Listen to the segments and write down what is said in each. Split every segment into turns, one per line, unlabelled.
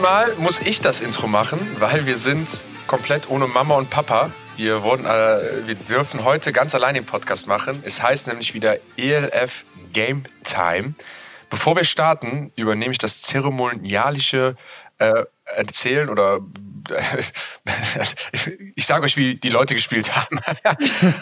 Mal muss ich das Intro machen, weil wir sind komplett ohne Mama und Papa. Wir, wurden, äh, wir dürfen heute ganz allein den Podcast machen. Es heißt nämlich wieder ELF Game Time. Bevor wir starten, übernehme ich das zeremonialische äh, Erzählen oder ich sage euch, wie die Leute gespielt haben.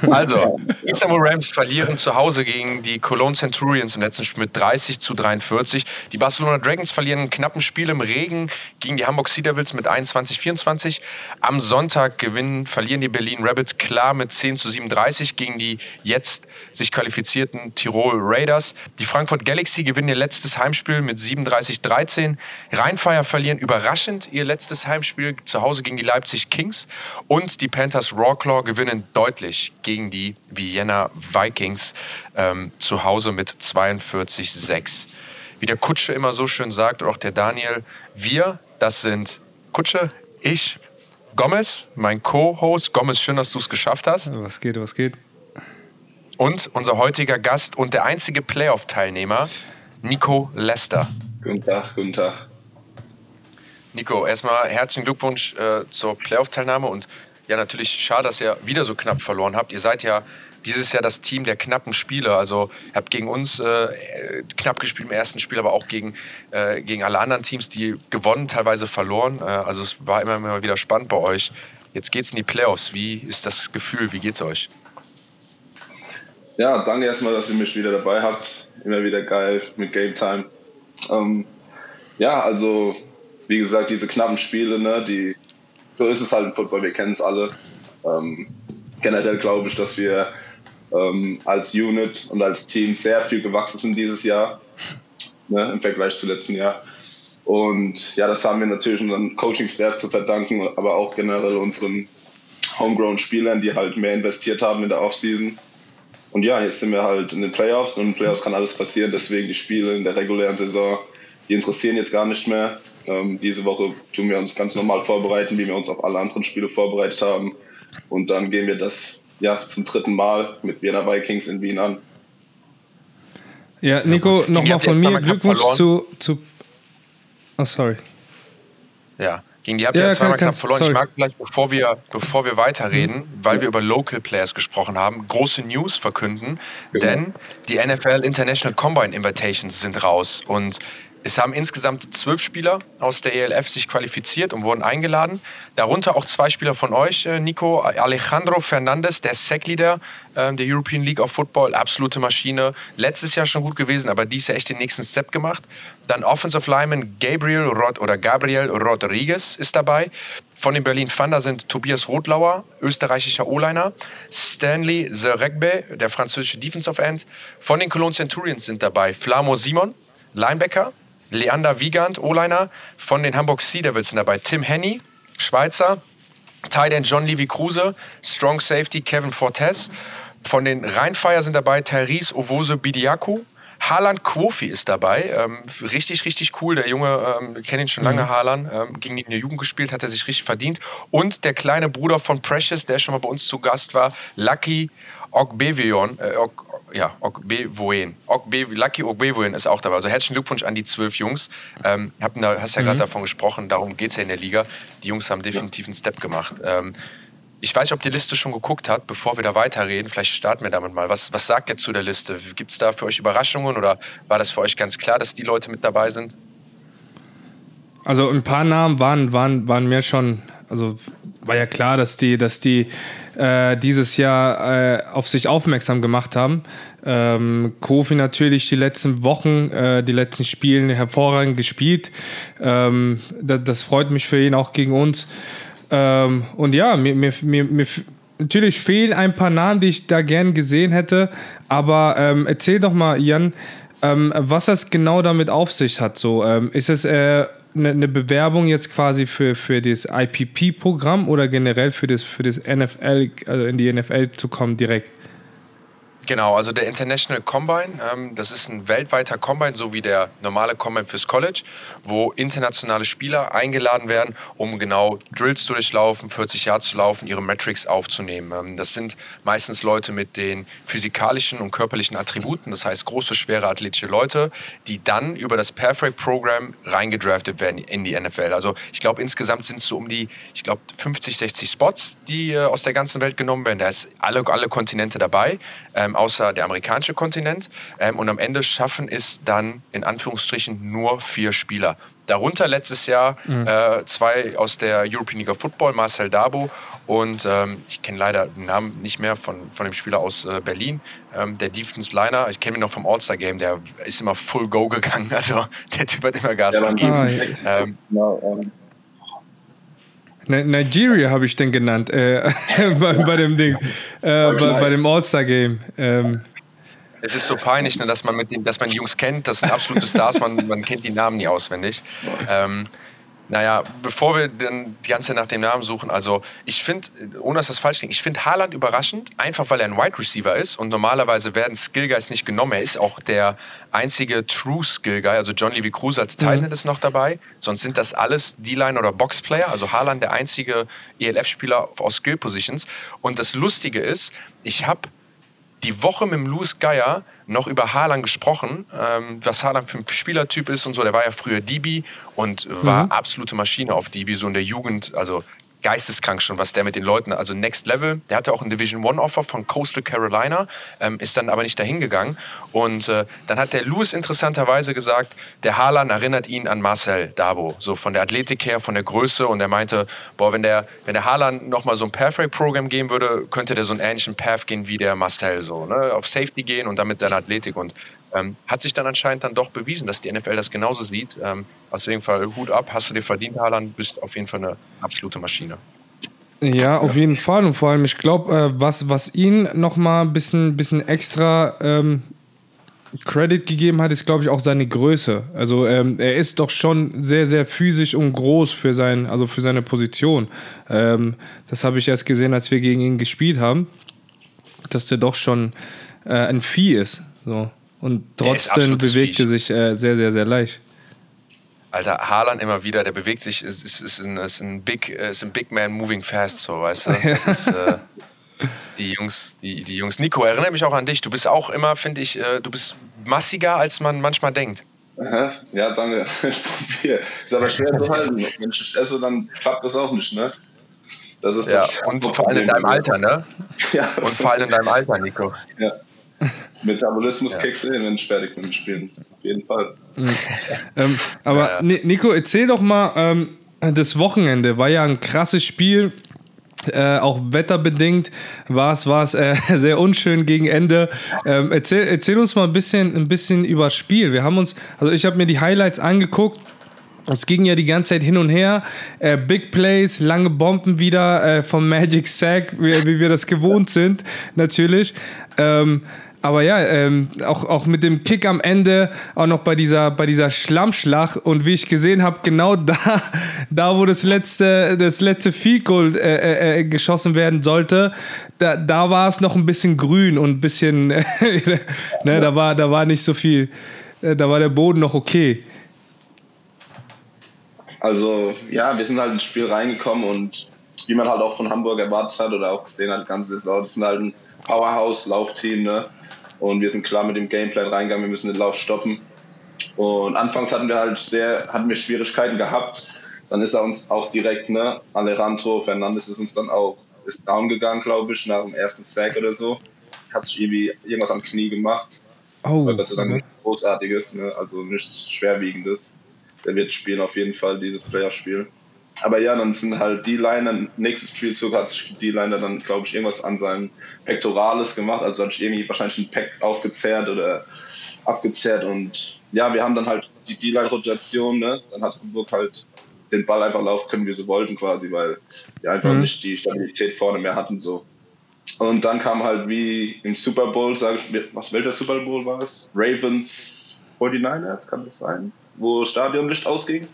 also, Istanbul Rams verlieren zu Hause gegen die Cologne Centurions im letzten Spiel mit 30 zu 43. Die Barcelona Dragons verlieren einen knappen Spiel im Regen gegen die Hamburg Sea Devils mit 21 24. Am Sonntag gewinnen, verlieren die Berlin Rabbits klar mit 10 zu 37 gegen die jetzt sich qualifizierten Tirol Raiders. Die Frankfurt Galaxy gewinnen ihr letztes Heimspiel mit 37 13. Rheinfire verlieren überraschend ihr letztes Heimspiel zu Hause gegen die Leipzig Kings und die Panthers Rawclaw gewinnen deutlich gegen die Vienna Vikings ähm, zu Hause mit 42-6. Wie der Kutsche immer so schön sagt, auch der Daniel, wir, das sind Kutsche, ich, Gomez, mein Co-Host. Gomez, schön, dass du es geschafft hast.
Was geht, was geht?
Und unser heutiger Gast und der einzige Playoff-Teilnehmer, Nico Lester.
Guten Tag, guten Tag.
Nico, erstmal herzlichen Glückwunsch äh, zur Playoff-Teilnahme und ja, natürlich schade, dass ihr wieder so knapp verloren habt. Ihr seid ja dieses Jahr das Team der knappen Spiele. Also ihr habt gegen uns äh, knapp gespielt im ersten Spiel, aber auch gegen, äh, gegen alle anderen Teams, die gewonnen, teilweise verloren. Äh, also es war immer, immer wieder spannend bei euch. Jetzt geht's in die Playoffs. Wie ist das Gefühl? Wie geht's euch?
Ja, danke erstmal, dass ihr mich wieder dabei habt. Immer wieder geil mit Game Time. Ähm, ja, also wie gesagt, diese knappen Spiele, ne, die, so ist es halt im Football, wir kennen es alle. Ähm, generell glaube ich, dass wir ähm, als Unit und als Team sehr viel gewachsen sind dieses Jahr, ne, im Vergleich zu letzten Jahr. Und ja, das haben wir natürlich unseren Coaching-Staff zu verdanken, aber auch generell unseren Homegrown-Spielern, die halt mehr investiert haben in der Offseason. Und ja, jetzt sind wir halt in den Playoffs und in den Playoffs kann alles passieren, deswegen die Spiele in der regulären Saison, die interessieren jetzt gar nicht mehr. Ähm, diese Woche tun wir uns ganz normal vorbereiten, wie wir uns auf alle anderen Spiele vorbereitet haben. Und dann gehen wir das ja zum dritten Mal mit Wiener Vikings in Wien an.
Ja, Nico, nochmal von mir Glückwunsch zu, zu. Oh, sorry.
Ja, gegen die habt ihr ja, zweimal knapp verloren. Sorry. Ich mag vielleicht, bevor wir, bevor wir weiterreden, mhm. weil wir über Local Players gesprochen haben, große News verkünden. Genau. Denn die NFL International Combine Invitations sind raus. Und es haben insgesamt zwölf Spieler aus der ELF sich qualifiziert und wurden eingeladen. Darunter auch zwei Spieler von euch, äh, Nico. Alejandro Fernandez, der Sack-Leader ähm, der European League of Football, absolute Maschine. Letztes Jahr schon gut gewesen, aber dies Jahr echt den nächsten Step gemacht. Dann Offensive Lineman Gabriel Rod oder Gabriel Rodriguez ist dabei. Von den Berlin Thunder sind Tobias Rotlauer, österreichischer O-Liner, Stanley Zeregbe, der französische Defensive End. Von den Cologne Centurions sind dabei Flamo Simon, Linebacker, Leander Wiegand, O-Liner von den Hamburg Sea Devils sind dabei. Tim Henny, Schweizer. Tight End John Levy Kruse. Strong Safety Kevin Fortes. Von den Rheinfire sind dabei Tyrese Ovose Bidiaku. Harlan Quofi ist dabei. Ähm, richtig, richtig cool. Der Junge, ähm, wir kennen ihn schon lange, mhm. Harlan. Ähm, gegen die in der Jugend gespielt, hat er sich richtig verdient. Und der kleine Bruder von Precious, der schon mal bei uns zu Gast war, Lucky Ogbevion, äh, ja, Ogbevoen. Ogbe, Lucky Ogbevoen ist auch dabei. Also herzlichen Glückwunsch an die zwölf Jungs. Ähm, hab, hast ja mhm. gerade davon gesprochen, darum geht es ja in der Liga. Die Jungs haben definitiv einen Step gemacht. Ähm, ich weiß nicht, ob die Liste schon geguckt hat, bevor wir da weiterreden. Vielleicht starten wir damit mal. Was, was sagt ihr zu der Liste? Gibt es da für euch Überraschungen oder war das für euch ganz klar, dass die Leute mit dabei sind?
Also ein paar Namen waren, waren, waren mir schon, also war ja klar, dass die, dass die äh, dieses Jahr äh, auf sich aufmerksam gemacht haben. Ähm, Kofi natürlich die letzten Wochen, äh, die letzten Spiele hervorragend gespielt. Ähm, das, das, freut mich für ihn auch gegen uns. Ähm, und ja, mir, mir, mir, mir natürlich fehlen ein paar Namen, die ich da gern gesehen hätte. Aber ähm, erzähl doch mal, Jan, ähm, was das genau damit auf sich hat. So, ähm, ist es äh, eine, eine Bewerbung jetzt quasi für, für das IPP-Programm oder generell für das, für das NFL, also in die NFL zu kommen direkt?
Genau, also der International Combine, ähm, das ist ein weltweiter Combine, so wie der normale Combine fürs College, wo internationale Spieler eingeladen werden, um genau Drills zu durchlaufen, 40 Jahre zu laufen, ihre Metrics aufzunehmen. Ähm, das sind meistens Leute mit den physikalischen und körperlichen Attributen, das heißt große, schwere, athletische Leute, die dann über das Perfect Program reingedraftet werden in die NFL. Also ich glaube, insgesamt sind es so um die, ich glaube, 50, 60 Spots, die äh, aus der ganzen Welt genommen werden. Da ist alle, alle Kontinente dabei. Ähm, außer der amerikanische Kontinent. Ähm, und am Ende schaffen es dann in Anführungsstrichen nur vier Spieler. Darunter letztes Jahr mhm. äh, zwei aus der European League of Football, Marcel Dabo und ähm, ich kenne leider den Namen nicht mehr von, von dem Spieler aus äh, Berlin, ähm, der Defense Liner. Ich kenne ihn noch vom All-Star Game, der ist immer full go gegangen. Also der Typ hat immer Gas ja, gegeben. Ah, ja. ähm,
no, Nigeria habe ich den genannt äh, bei, bei, dem Ding, äh, bei, bei, dem All-Star-Game. Ähm.
Es ist so peinlich, ne, dass man mit den, dass man die Jungs kennt. Das sind absolute Stars, man, man kennt die Namen nie auswendig. Ähm, naja, bevor wir dann die ganze Zeit nach dem Namen suchen, also ich finde, ohne dass das falsch klingt, ich finde Haaland überraschend, einfach weil er ein Wide Receiver ist und normalerweise werden Skill Guys nicht genommen. Er ist auch der einzige True Skill Guy, also John Levy Cruz als Teilnehmer mhm. ist noch dabei, sonst sind das alles D-Line oder Box Player, also Haaland der einzige ELF-Spieler aus Skill Positions. Und das Lustige ist, ich habe die Woche mit dem Louis Geier noch über Haaland gesprochen, ähm, was Haaland für ein Spielertyp ist und so. Der war ja früher DB und war mhm. absolute Maschine auf DB, so in der Jugend. Also geisteskrank schon, was der mit den Leuten, also Next Level. Der hatte auch ein Division One Offer von Coastal Carolina, ähm, ist dann aber nicht dahin gegangen. Und äh, dann hat der Lewis interessanterweise gesagt, der Haaland erinnert ihn an Marcel Dabo, so von der Athletik her, von der Größe. Und er meinte, boah, wenn der, wenn der Haaland nochmal so ein Pathway-Programm gehen würde, könnte der so einen ähnlichen Path gehen wie der Marcel, so, ne? auf Safety gehen und dann mit seiner Athletik. Und ähm, hat sich dann anscheinend dann doch bewiesen, dass die NFL das genauso sieht. Ähm, auf jeden Fall Hut ab, hast du dir verdient, Haaland, bist auf jeden Fall eine absolute Maschine.
Ja, auf jeden Fall. Und vor allem, ich glaube, äh, was, was ihn nochmal ein bisschen, bisschen extra ähm, Credit gegeben hat, ist, glaube ich, auch seine Größe. Also ähm, er ist doch schon sehr, sehr physisch und groß für, sein, also für seine Position. Ähm, das habe ich erst gesehen, als wir gegen ihn gespielt haben, dass der doch schon äh, ein Vieh ist. So. Und trotzdem bewegte sich äh, sehr, sehr, sehr leicht.
Alter, Haaland immer wieder, der bewegt sich, ist, ist, ist, ein, ist, ein, Big, ist ein Big Man moving fast, so, weißt du? Das ist, äh, die Jungs, die, die Jungs. Nico, erinnere mich auch an dich. Du bist auch immer, finde ich, äh, du bist massiger, als man manchmal denkt.
Ja, danke. Ich probiere. Ist aber schwer zu halten. Wenn ich esse, dann klappt das auch nicht, ne?
Das ist ja, und vor allem in deinem Alter, ne? Ja. Und vor allem in deinem Alter, Nico.
Ja. Metabolismus ja. kickst in, wenn ich fertig mit dem Spielen. Auf jeden Fall. Mhm.
ähm, aber ja, ja. Nico, erzähl doch mal, ähm, das Wochenende war ja ein krasses Spiel. Äh, auch wetterbedingt war es äh, sehr unschön gegen Ende. Ähm, erzähl, erzähl uns mal ein bisschen, ein bisschen über das Spiel. Wir haben uns, also ich habe mir die Highlights angeguckt. Es ging ja die ganze Zeit hin und her. Äh, Big Plays, lange Bomben wieder äh, vom Magic Sack, wie, wie, wir das gewohnt sind, natürlich. Ähm, aber ja, ähm, auch, auch mit dem Kick am Ende, auch noch bei dieser, bei dieser Schlammschlacht und wie ich gesehen habe, genau da, da wo das letzte, das letzte Field Goal äh, äh, äh geschossen werden sollte, da, da war es noch ein bisschen grün und ein bisschen, ne, da, war, da war nicht so viel, äh, da war der Boden noch okay.
Also ja, wir sind halt ins Spiel reingekommen und wie man halt auch von Hamburg erwartet hat oder auch gesehen hat, ganze Saison, das sind halt ein Powerhouse-Laufteam, ne? Und wir sind klar mit dem Gameplan reingegangen, wir müssen den Lauf stoppen. Und anfangs hatten wir halt sehr, hatten wir Schwierigkeiten gehabt. Dann ist er uns auch direkt, ne, Alejandro Fernandes ist uns dann auch, ist down gegangen, glaube ich, nach dem ersten Sack oder so. Hat sich irgendwie irgendwas am Knie gemacht. Oh. Das ist dann nichts Großartiges, ne, also nichts Schwerwiegendes. Der wird spielen auf jeden Fall, dieses Playerspiel. Aber ja, dann sind halt die Liner, nächstes Spielzug hat sich die Liner dann, glaube ich, irgendwas an seinem Pectoralis gemacht, also hat sich irgendwie wahrscheinlich ein Pack aufgezehrt oder abgezehrt und ja, wir haben dann halt die D-Line-Rotation, ne? dann hat Hamburg halt den Ball einfach laufen können, wie sie wollten quasi, weil wir einfach mhm. nicht die Stabilität vorne mehr hatten so. Und dann kam halt wie im Super Bowl, sage ich, was welcher Super Bowl war es? Ravens 49ers, kann das sein? Wo Stadionlicht ausging?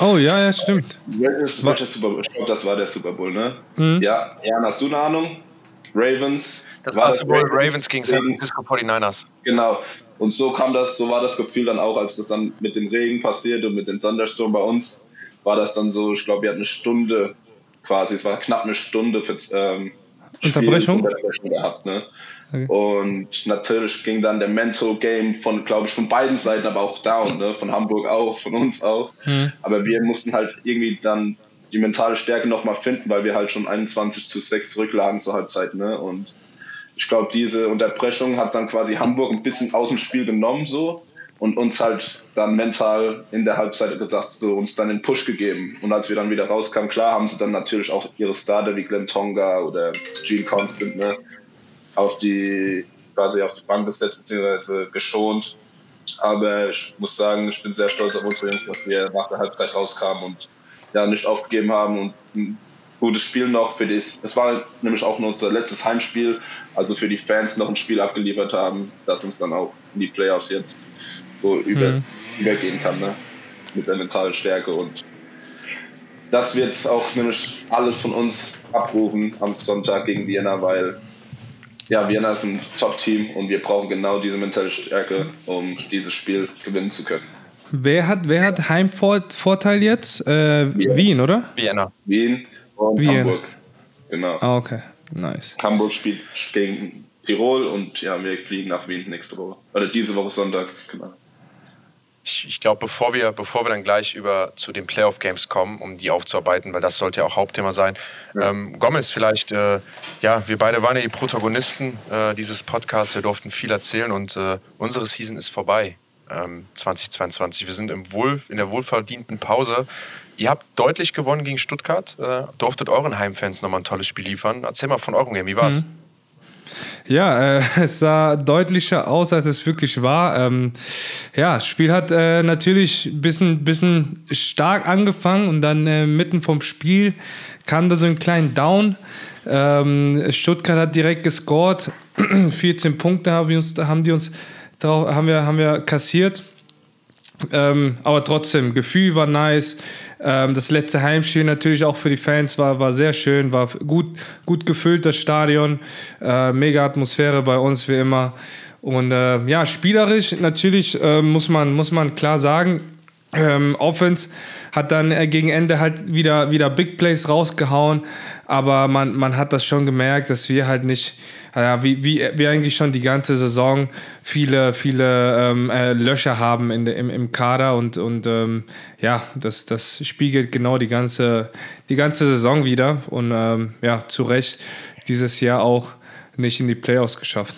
Oh ja, ja, stimmt.
Welches, welches Super Bowl? Ich glaube, das war der Super Bowl, ne? Mhm. Ja, Jan, hast du eine Ahnung? Ravens.
Das war, das Ravens, Ravens gegen San Francisco 49ers.
Genau. Und so kam das, so war das Gefühl dann auch, als das dann mit dem Regen passiert und mit dem Thunderstorm bei uns, war das dann so, ich glaube, wir hatten eine Stunde quasi, es war knapp eine Stunde für ähm,
Unterbrechung?
gehabt, ne? Okay. Und natürlich ging dann der Mental Game von, glaube ich, von beiden Seiten, aber auch down, ne? von Hamburg auch, von uns auch. Mhm. Aber wir mussten halt irgendwie dann die mentale Stärke nochmal finden, weil wir halt schon 21 zu 6 zurücklagen zur Halbzeit. Ne? Und ich glaube, diese Unterbrechung hat dann quasi Hamburg ein bisschen aus dem Spiel genommen so und uns halt dann mental in der Halbzeit gesagt, so uns dann den Push gegeben. Und als wir dann wieder rauskamen, klar haben sie dann natürlich auch ihre Starter wie Glenn Tonga oder Gene Constant ne, auf die quasi auf die Bank gesetzt bzw. geschont. Aber ich muss sagen, ich bin sehr stolz auf unsere Jungs, dass wir nach der Halbzeit rauskamen und ja, nicht aufgegeben haben und ein gutes Spiel noch für das. Es war nämlich auch unser letztes Heimspiel, also für die Fans noch ein Spiel abgeliefert haben, das uns dann auch in die Playoffs jetzt so über, mhm. übergehen kann, ne? mit der mentalen Stärke und das wird auch nämlich alles von uns abrufen am Sonntag gegen Vienna, weil ja, Vienna ist ein Top-Team und wir brauchen genau diese mentale Stärke, um dieses Spiel gewinnen zu können.
Wer hat, wer hat Heimvorteil jetzt? Äh, Wien, oder?
Vienna.
Wien und Wien. Hamburg. Genau.
Ah, okay. Nice.
Hamburg spielt gegen Tirol und ja, wir fliegen nach Wien nächste Woche. Oder diese Woche Sonntag, genau.
Ich, ich glaube, bevor wir, bevor wir dann gleich über zu den Playoff-Games kommen, um die aufzuarbeiten, weil das sollte ja auch Hauptthema sein. Ja. Ähm, Gomez, vielleicht, äh, ja, wir beide waren ja die Protagonisten äh, dieses Podcasts, wir durften viel erzählen und äh, unsere Season ist vorbei. 2022. Ähm, wir sind im Wohl, in der wohlverdienten Pause. Ihr habt deutlich gewonnen gegen Stuttgart, äh, durftet euren Heimfans nochmal ein tolles Spiel liefern. Erzähl mal von eurem Game, wie war's? Mhm.
Ja, äh, es sah deutlicher aus, als es wirklich war. Ähm, ja, das Spiel hat äh, natürlich ein bisschen, bisschen stark angefangen und dann äh, mitten vom Spiel kam da so ein kleiner Down. Ähm, Stuttgart hat direkt gescored. 14 Punkte haben, uns, haben die uns haben wir, haben wir kassiert. Ähm, aber trotzdem, Gefühl war nice. Ähm, das letzte Heimspiel natürlich auch für die Fans war, war sehr schön, war gut, gut gefüllt, das Stadion. Äh, mega Atmosphäre bei uns, wie immer. Und äh, ja, spielerisch natürlich äh, muss, man, muss man klar sagen, ähm, Offense hat dann äh, gegen Ende halt wieder, wieder Big Plays rausgehauen, aber man, man hat das schon gemerkt, dass wir halt nicht ja, wie, wie wir eigentlich schon die ganze Saison viele, viele ähm, äh, Löcher haben in im, im Kader und, und ähm, ja, das, das spiegelt genau die ganze, die ganze Saison wieder und ähm, ja, zu Recht dieses Jahr auch nicht in die Playoffs geschafft.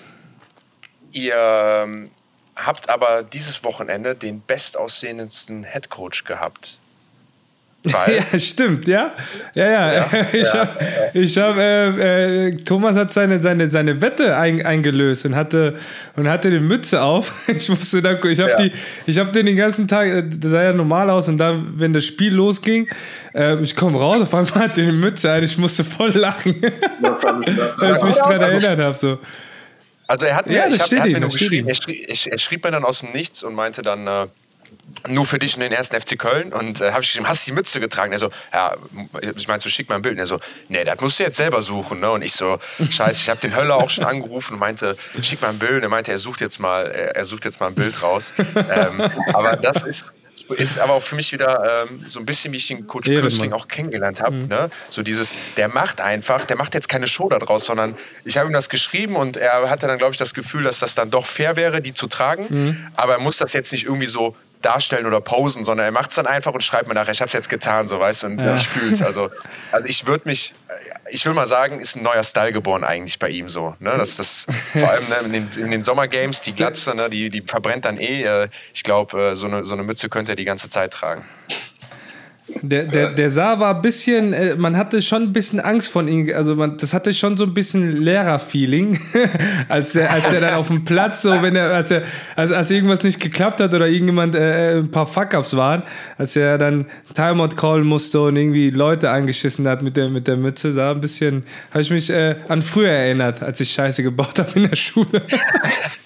Ihr ähm, habt aber dieses Wochenende den bestaussehendsten Headcoach gehabt
weil ja, stimmt, ja. Ja, ja. ja ich ja, habe, ich hab, äh, äh, Thomas hat seine, seine, seine Wette ein, eingelöst und hatte, und hatte die Mütze auf. Ich musste da, ich habe ja. die, ich habe den den ganzen Tag, äh, das sah ja normal aus und dann, wenn das Spiel losging, äh, ich komme raus, auf einmal hat er die Mütze ein, ich musste voll lachen, weil ich mich daran erinnert habe. So.
Also er hat mir, ja, ich hab, er hat mir nur geschrieben, er schrieb, er schrieb, mir dann aus dem Nichts und meinte dann, äh, nur für dich und den ersten FC Köln. Und äh, habe ich geschrieben, hast du die Mütze getragen? Er so, ja, ich meine, so schick mal ein Bild. Und er so, nee, das musst du jetzt selber suchen. Ne? Und ich so, scheiße, ich habe den Höller auch schon angerufen und meinte, schick mal ein Bild. Und er meinte, er sucht jetzt mal, er, sucht jetzt mal ein Bild raus. ähm, aber das ist, ist aber auch für mich wieder ähm, so ein bisschen, wie ich den Coach Köstling auch kennengelernt habe. Mhm. Ne? So dieses, der macht einfach, der macht jetzt keine Show daraus, sondern ich habe ihm das geschrieben und er hatte dann, glaube ich, das Gefühl, dass das dann doch fair wäre, die zu tragen. Mhm. Aber er muss das jetzt nicht irgendwie so darstellen oder posen, sondern er macht es dann einfach und schreibt mir nachher, ich habe es jetzt getan, so weißt du, und ja. ich fühle es. Also, also ich würde mich, ich will mal sagen, ist ein neuer Style geboren eigentlich bei ihm so. Ne? Das, das, vor allem ne, in, den, in den Sommergames, die Glatze, ne, die, die verbrennt dann eh. Äh, ich glaube, äh, so, eine, so eine Mütze könnte er die ganze Zeit tragen.
Der, der, der Saar war ein bisschen, äh, man hatte schon ein bisschen Angst von ihm, also man, das hatte schon so ein bisschen Lehrer-Feeling, als er, als er dann auf dem Platz, so wenn er, als er, als, als irgendwas nicht geklappt hat oder irgendjemand äh, äh ein paar Fuck-Ups waren, als er dann Timeout callen musste und irgendwie Leute angeschissen hat mit der, mit der Mütze, sah ein bisschen, habe ich mich äh, an früher erinnert, als ich Scheiße gebaut habe in der Schule.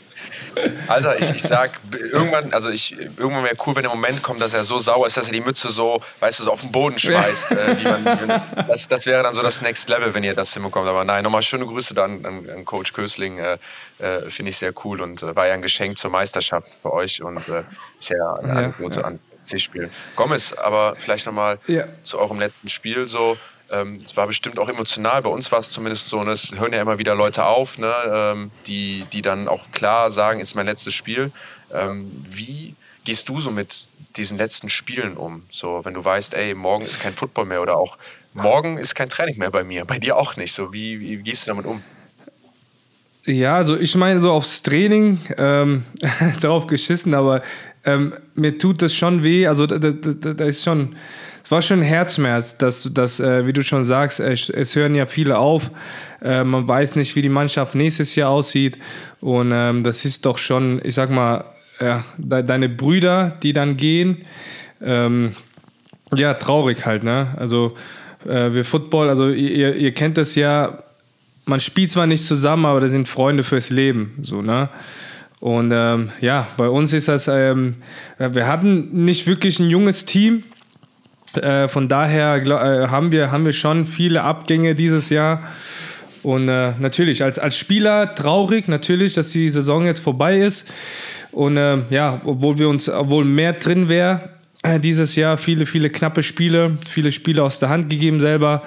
Also ich, ich sag, irgendwann, also ich, irgendwann wäre cool, wenn der Moment kommt, dass er so sauer ist, dass er die Mütze so, weißt du, so auf den Boden schmeißt. Äh, man, das, das wäre dann so das Next Level, wenn ihr das hinbekommt. Aber nein, nochmal schöne Grüße dann an, an Coach Kösling. Äh, äh, Finde ich sehr cool und äh, war ja ein Geschenk zur Meisterschaft für euch und äh, ist ja eine Anekdote ja, ja. an C-Spiel. Gomez, aber vielleicht nochmal ja. zu eurem letzten Spiel so. Ähm, es war bestimmt auch emotional. Bei uns war es zumindest so, ne, es hören ja immer wieder Leute auf, ne, ähm, die, die dann auch klar sagen, ist mein letztes Spiel. Ähm, wie gehst du so mit diesen letzten Spielen um? So, wenn du weißt, ey, morgen ist kein Football mehr oder auch morgen ist kein Training mehr bei mir, bei dir auch nicht. So, wie, wie gehst du damit um?
Ja, also ich meine so aufs Training ähm, drauf geschissen, aber ähm, mir tut das schon weh. Also da, da, da ist schon war schon Herzschmerz, dass, dass äh, wie du schon sagst, es, es hören ja viele auf. Äh, man weiß nicht, wie die Mannschaft nächstes Jahr aussieht. Und ähm, das ist doch schon, ich sag mal, ja, de deine Brüder, die dann gehen. Ähm, ja, traurig halt, ne? Also äh, wir Football, also ihr, ihr kennt das ja, man spielt zwar nicht zusammen, aber das sind Freunde fürs Leben, so, ne? Und ähm, ja, bei uns ist das, ähm, wir hatten nicht wirklich ein junges Team, äh, von daher glaub, äh, haben, wir, haben wir schon viele Abgänge dieses Jahr. Und äh, natürlich, als, als Spieler traurig, natürlich, dass die Saison jetzt vorbei ist. Und äh, ja, obwohl wir uns, obwohl mehr drin wäre, dieses Jahr viele, viele knappe Spiele, viele Spiele aus der Hand gegeben selber.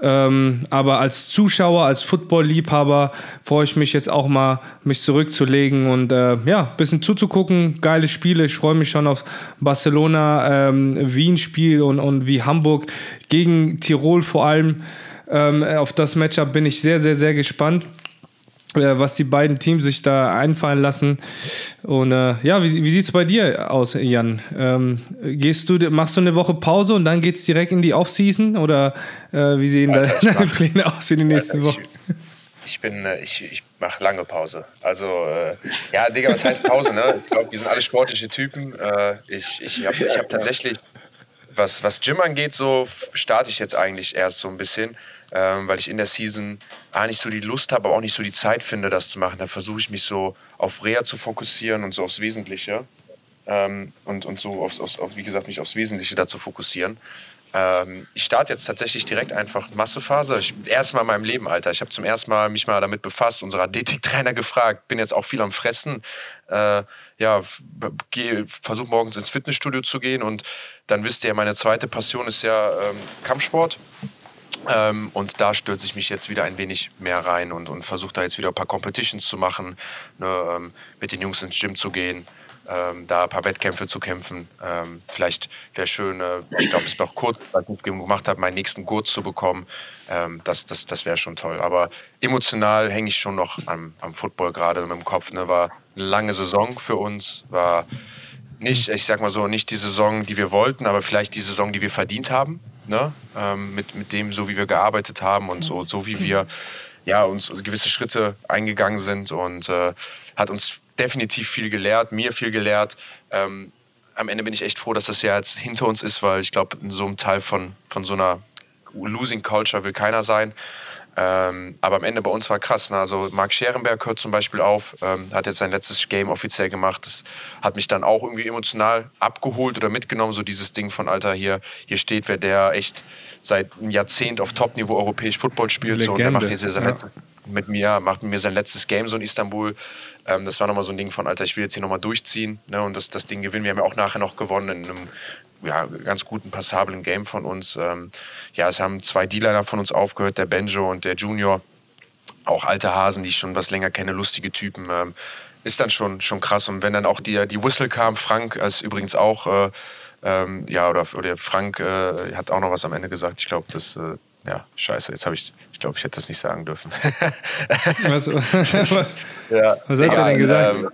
Ähm, aber als Zuschauer, als Football-Liebhaber freue ich mich jetzt auch mal, mich zurückzulegen und äh, ja, ein bisschen zuzugucken. Geile Spiele. Ich freue mich schon auf Barcelona-Wien-Spiel ähm, und, und wie Hamburg gegen Tirol vor allem. Ähm, auf das Matchup bin ich sehr, sehr, sehr gespannt. Äh, was die beiden Teams sich da einfallen lassen. Und äh, ja, wie, wie sieht es bei dir aus, Jan? Ähm, gehst du, machst du eine Woche Pause und dann geht es direkt in die Offseason? Oder äh, wie sehen Alter, deine Pläne aus für die nächsten Wochen?
Ich bin, äh, ich, ich mache lange Pause. Also, äh, ja, Digga, was heißt Pause, ne? Ich glaube, wir sind alle sportliche Typen. Äh, ich ich habe ich hab tatsächlich, was, was Gym angeht, so starte ich jetzt eigentlich erst so ein bisschen ähm, weil ich in der Season A nicht so die Lust habe, aber auch nicht so die Zeit finde, das zu machen. Da versuche ich mich so auf Reha zu fokussieren und so aufs Wesentliche. Ähm, und, und so, aufs, aufs, auf, wie gesagt, mich aufs Wesentliche da zu fokussieren. Ähm, ich starte jetzt tatsächlich direkt einfach Massephase. Ich, erstmal in meinem Leben, Alter. Ich habe zum ersten Mal mich mal damit befasst, unsere Athletiktrainer gefragt. Bin jetzt auch viel am Fressen. Äh, ja, versuche morgens ins Fitnessstudio zu gehen und dann wisst ihr, meine zweite Passion ist ja ähm, Kampfsport. Ähm, und da stürze ich mich jetzt wieder ein wenig mehr rein und, und versuche da jetzt wieder ein paar Competitions zu machen, ne, ähm, mit den Jungs ins Gym zu gehen, ähm, da ein paar Wettkämpfe zu kämpfen. Ähm, vielleicht wäre schön, äh, ich glaube, es auch kurz, ich gemacht habe, meinen nächsten Gurt zu bekommen. Ähm, das das, das wäre schon toll. Aber emotional hänge ich schon noch am, am Football gerade mit dem Kopf. Ne, war eine lange Saison für uns, war nicht, ich sag mal so, nicht die Saison, die wir wollten, aber vielleicht die Saison, die wir verdient haben ne? Ähm, mit, mit dem, so wie wir gearbeitet haben und so, so wie wir ja, uns gewisse Schritte eingegangen sind und äh, hat uns definitiv viel gelehrt, mir viel gelehrt. Ähm, am Ende bin ich echt froh, dass das ja jetzt hinter uns ist, weil ich glaube, in so einem Teil von, von so einer Losing Culture will keiner sein. Ähm, aber am Ende bei uns war krass. Ne? Also Marc Scherenberg hört zum Beispiel auf, ähm, hat jetzt sein letztes Game offiziell gemacht. Das hat mich dann auch irgendwie emotional abgeholt oder mitgenommen. So dieses Ding von Alter hier, hier steht, wer der echt seit einem Jahrzehnt auf Top-Niveau europäisch Football spielt. So, und der macht jetzt sein ja. letztes, mit mir, macht mit mir sein letztes Game so in Istanbul. Ähm, das war nochmal so ein Ding von, Alter, ich will jetzt hier nochmal durchziehen ne, und das, das Ding gewinnen. Wir haben ja auch nachher noch gewonnen in einem ja, ganz guten, passablen Game von uns. Ähm, ja, es haben zwei D-Liner von uns aufgehört, der Benjo und der Junior. Auch alte Hasen, die ich schon was länger kenne, lustige Typen. Ähm, ist dann schon, schon krass. Und wenn dann auch die, die Whistle kam, Frank ist übrigens auch, äh, ähm, ja, oder, oder Frank äh, hat auch noch was am Ende gesagt. Ich glaube, das, äh, ja, scheiße, jetzt habe ich, ich glaube, ich hätte das nicht sagen dürfen.
was, was, ja, was hat er denn gesagt? Ähm,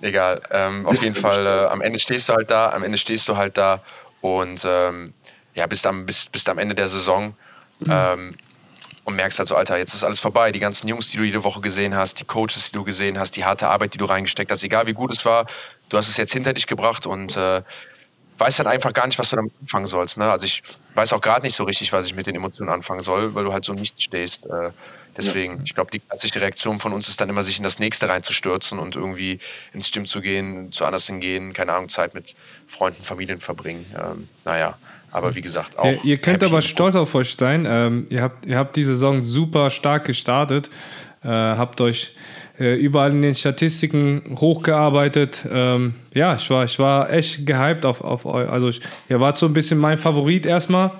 egal. Ähm, auf jeden Fall, äh, am Ende stehst du halt da, am Ende stehst du halt da und ähm, ja, bist am, bist, bist am Ende der Saison mhm. ähm, und merkst halt so, Alter, jetzt ist alles vorbei. Die ganzen Jungs, die du jede Woche gesehen hast, die Coaches, die du gesehen hast, die harte Arbeit, die du reingesteckt hast, egal wie gut es war, du hast es jetzt hinter dich gebracht und äh, weißt dann einfach gar nicht, was du damit anfangen sollst. Ne? Also ich weiß auch gerade nicht so richtig, was ich mit den Emotionen anfangen soll, weil du halt so nicht stehst. Äh, deswegen, ja. ich glaube, die klassische Reaktion von uns ist dann immer, sich in das nächste reinzustürzen und irgendwie ins Gym zu gehen, zu anders hingehen, keine Ahnung, Zeit mit Freunden, Familien verbringen. Ähm, naja. Aber wie gesagt, auch.
Ihr, ihr könnt aber stolz auf euch sein. Ähm, ihr, habt, ihr habt die Saison super stark gestartet. Äh, habt euch überall in den Statistiken hochgearbeitet. Ähm, ja, ich war, ich war echt gehypt auf, auf euch. Also, ich, ihr wart so ein bisschen mein Favorit erstmal.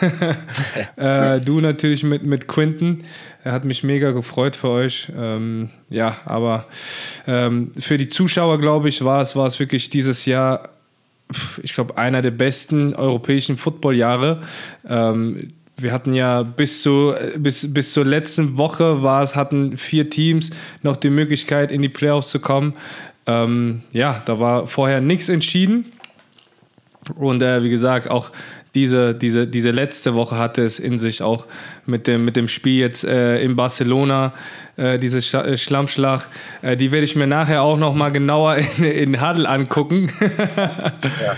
äh, du natürlich mit, mit Quinton. Er hat mich mega gefreut für euch. Ähm, ja, aber ähm, für die Zuschauer, glaube ich, war es, war es wirklich dieses Jahr, ich glaube, einer der besten europäischen Footballjahre. Ähm, wir hatten ja bis, zu, bis, bis zur letzten Woche war es, hatten vier Teams noch die Möglichkeit, in die Playoffs zu kommen. Ähm, ja, da war vorher nichts entschieden. Und äh, wie gesagt, auch diese, diese, diese letzte Woche hatte es in sich auch mit dem, mit dem Spiel jetzt äh, in Barcelona, äh, diese Sch äh, Schlammschlacht. Äh, die werde ich mir nachher auch noch mal genauer in, in Huddle angucken.
ja.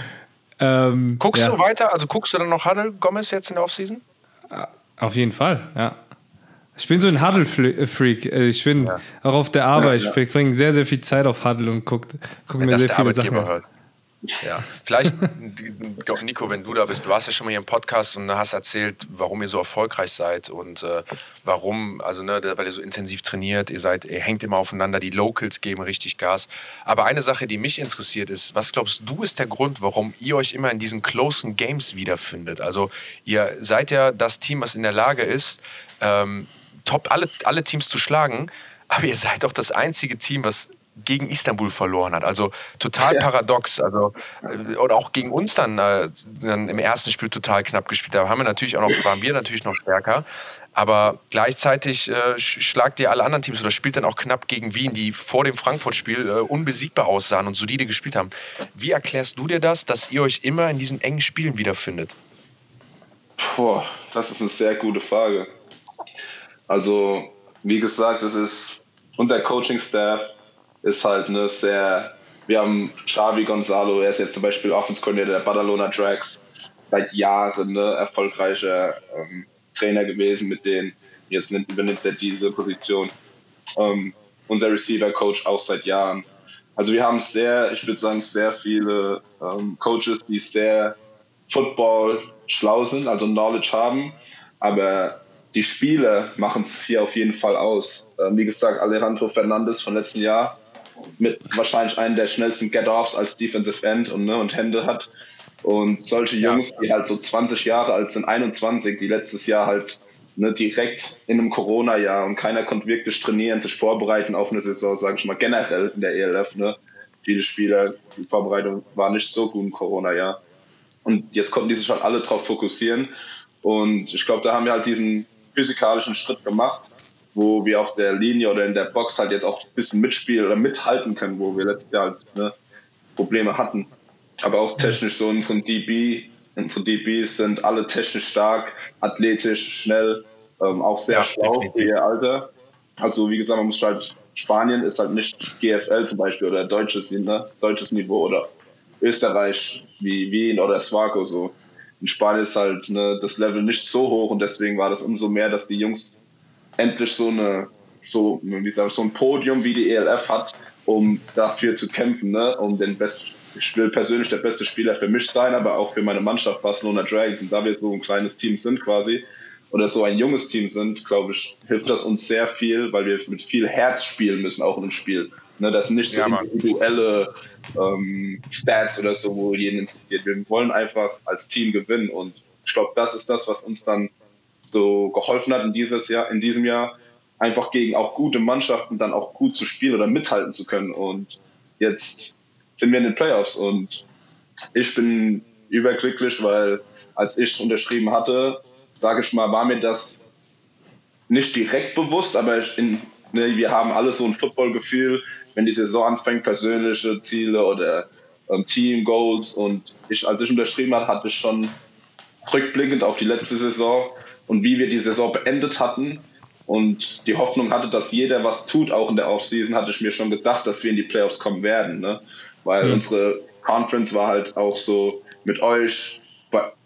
ähm, guckst ja. du weiter, also guckst du dann noch Huddle Gomez jetzt in der Offseason?
Auf jeden Fall, ja. Ich bin so ein Huddle-Freak. Äh, ich bin ja. auch auf der Arbeit. Ich verbringe sehr, sehr viel Zeit auf Huddle und gucke guck mir sehr viele Sachen an.
Ja, vielleicht, Nico, wenn du da bist, du warst ja schon mal hier im Podcast und hast erzählt, warum ihr so erfolgreich seid und äh, warum, also ne, weil ihr so intensiv trainiert, ihr seid, ihr hängt immer aufeinander, die Locals geben richtig Gas. Aber eine Sache, die mich interessiert ist, was glaubst du ist der Grund, warum ihr euch immer in diesen closen Games wiederfindet? Also ihr seid ja das Team, was in der Lage ist, ähm, top alle, alle Teams zu schlagen, aber ihr seid auch das einzige Team, was gegen Istanbul verloren hat. Also total ja. paradox. Also, äh, oder auch gegen uns dann, äh, dann im ersten Spiel total knapp gespielt. Da haben wir natürlich auch noch, waren wir natürlich noch stärker. Aber gleichzeitig äh, schlagt ihr alle anderen Teams oder spielt dann auch knapp gegen Wien, die vor dem Frankfurt-Spiel äh, unbesiegbar aussahen und solide gespielt haben. Wie erklärst du dir das, dass ihr euch immer in diesen engen Spielen wiederfindet?
Boah, das ist eine sehr gute Frage. Also, wie gesagt, das ist unser Coaching-Staff ist halt eine sehr, wir haben Xavi Gonzalo, er ist jetzt zum Beispiel Offense-Koordinator der Badalona Drags, seit Jahren ne, erfolgreicher ähm, Trainer gewesen mit denen. Jetzt nimmt, übernimmt er diese Position. Ähm, unser Receiver-Coach auch seit Jahren. Also wir haben sehr, ich würde sagen, sehr viele ähm, Coaches, die sehr Football schlau sind, also Knowledge haben, aber die Spieler machen es hier auf jeden Fall aus. Ähm, wie gesagt, Alejandro Fernandes von letzten Jahr mit wahrscheinlich einem der schnellsten Get-Offs als Defensive End und, ne, und Hände hat. Und solche Jungs, ja. die halt so 20 Jahre alt sind, 21, die letztes Jahr halt ne, direkt in einem Corona-Jahr und keiner konnte wirklich trainieren, sich vorbereiten auf eine Saison, sage ich mal, generell in der ELF. Ne? Viele Spieler, die Vorbereitung war nicht so gut im Corona-Jahr. Und jetzt konnten die sich halt alle drauf fokussieren. Und ich glaube, da haben wir halt diesen physikalischen Schritt gemacht wo wir auf der Linie oder in der Box halt jetzt auch ein bisschen mitspielen oder mithalten können, wo wir letztes Jahr halt ne, Probleme hatten. Aber auch technisch so unsere DB, unsere DBs sind alle technisch stark, athletisch, schnell, ähm, auch sehr ja, schlau für ihr Alter. Also wie gesagt, man muss halt, Spanien ist halt nicht GFL zum Beispiel oder deutsches, ne, deutsches Niveau oder Österreich wie Wien oder Swago so. In Spanien ist halt ne, das Level nicht so hoch und deswegen war das umso mehr, dass die Jungs endlich so eine so wie sag ich, so ein Podium wie die ELF hat, um dafür zu kämpfen, ne? um den besten ich will persönlich der beste Spieler für mich sein, aber auch für meine Mannschaft Barcelona Dragons. Und da wir so ein kleines Team sind quasi oder so ein junges Team sind, glaube ich, hilft das uns sehr viel, weil wir mit viel Herz spielen müssen, auch in einem Spiel. Ne, das sind nicht so ja, individuelle ähm, Stats oder so, wo jeden interessiert. Wir wollen einfach als Team gewinnen und ich glaube, das ist das, was uns dann so geholfen hat in, dieses Jahr, in diesem Jahr, einfach gegen auch gute Mannschaften dann auch gut zu spielen oder mithalten zu können. Und jetzt sind wir in den Playoffs und ich bin überglücklich, weil als ich unterschrieben hatte, sage ich mal, war mir das nicht direkt bewusst, aber in, ne, wir haben alle so ein Footballgefühl, wenn die Saison anfängt, persönliche Ziele oder ähm, Team Goals und ich, als ich unterschrieben hatte, hatte ich schon rückblickend auf die letzte Saison und wie wir die Saison beendet hatten und die Hoffnung hatte, dass jeder was tut, auch in der Offseason, hatte ich mir schon gedacht, dass wir in die Playoffs kommen werden. Ne? Weil mhm. unsere Conference war halt auch so mit euch,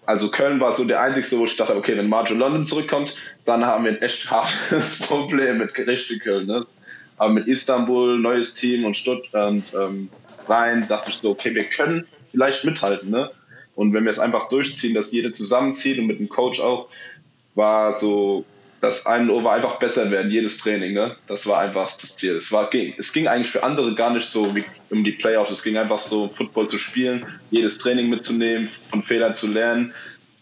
also Köln war so der einzige, wo ich dachte, okay, wenn Marjo London zurückkommt, dann haben wir ein echt hartes Problem mit richtig Köln. Ne? Aber mit Istanbul, neues Team und Stuttgart und ähm, Rhein, dachte ich so, okay, wir können vielleicht mithalten. Ne? Und wenn wir es einfach durchziehen, dass jeder zusammenzieht und mit dem Coach auch, war so, dass ein Over einfach besser werden, jedes Training. Ne? Das war einfach das Ziel. Es, war, es ging eigentlich für andere gar nicht so wie um die Playoffs. Es ging einfach so, Football zu spielen, jedes Training mitzunehmen, von Fehlern zu lernen,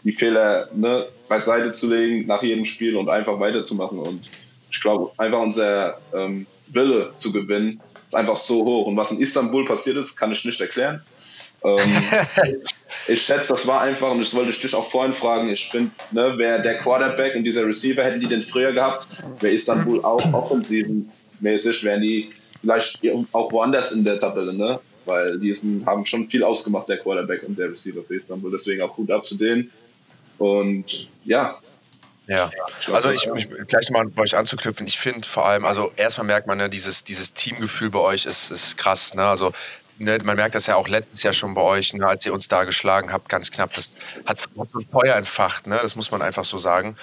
die Fehler ne, beiseite zu legen nach jedem Spiel und einfach weiterzumachen. Und ich glaube, einfach unser ähm, Wille zu gewinnen ist einfach so hoch. Und was in Istanbul passiert ist, kann ich nicht erklären. Ähm, ich schätze, das war einfach, und das wollte ich dich auch vorhin fragen, ich finde, ne, wer der Quarterback und dieser Receiver, hätten die denn früher gehabt, wäre Istanbul auch offensivenmäßig, wären die vielleicht auch woanders in der Tabelle, ne? Weil die sind, haben schon viel ausgemacht, der Quarterback und der Receiver für Istanbul. Deswegen auch gut ab zu denen. Und ja,
ja, also ich, ich gleich nochmal bei euch anzuknüpfen. Ich finde vor allem, also erstmal merkt man, ne, dieses, dieses Teamgefühl bei euch ist, ist krass. Ne? Also ne, man merkt das ja auch letztes Jahr schon bei euch, ne, als ihr uns da geschlagen habt, ganz knapp. Das hat, hat so ein Feuer entfacht, ne? das muss man einfach so sagen.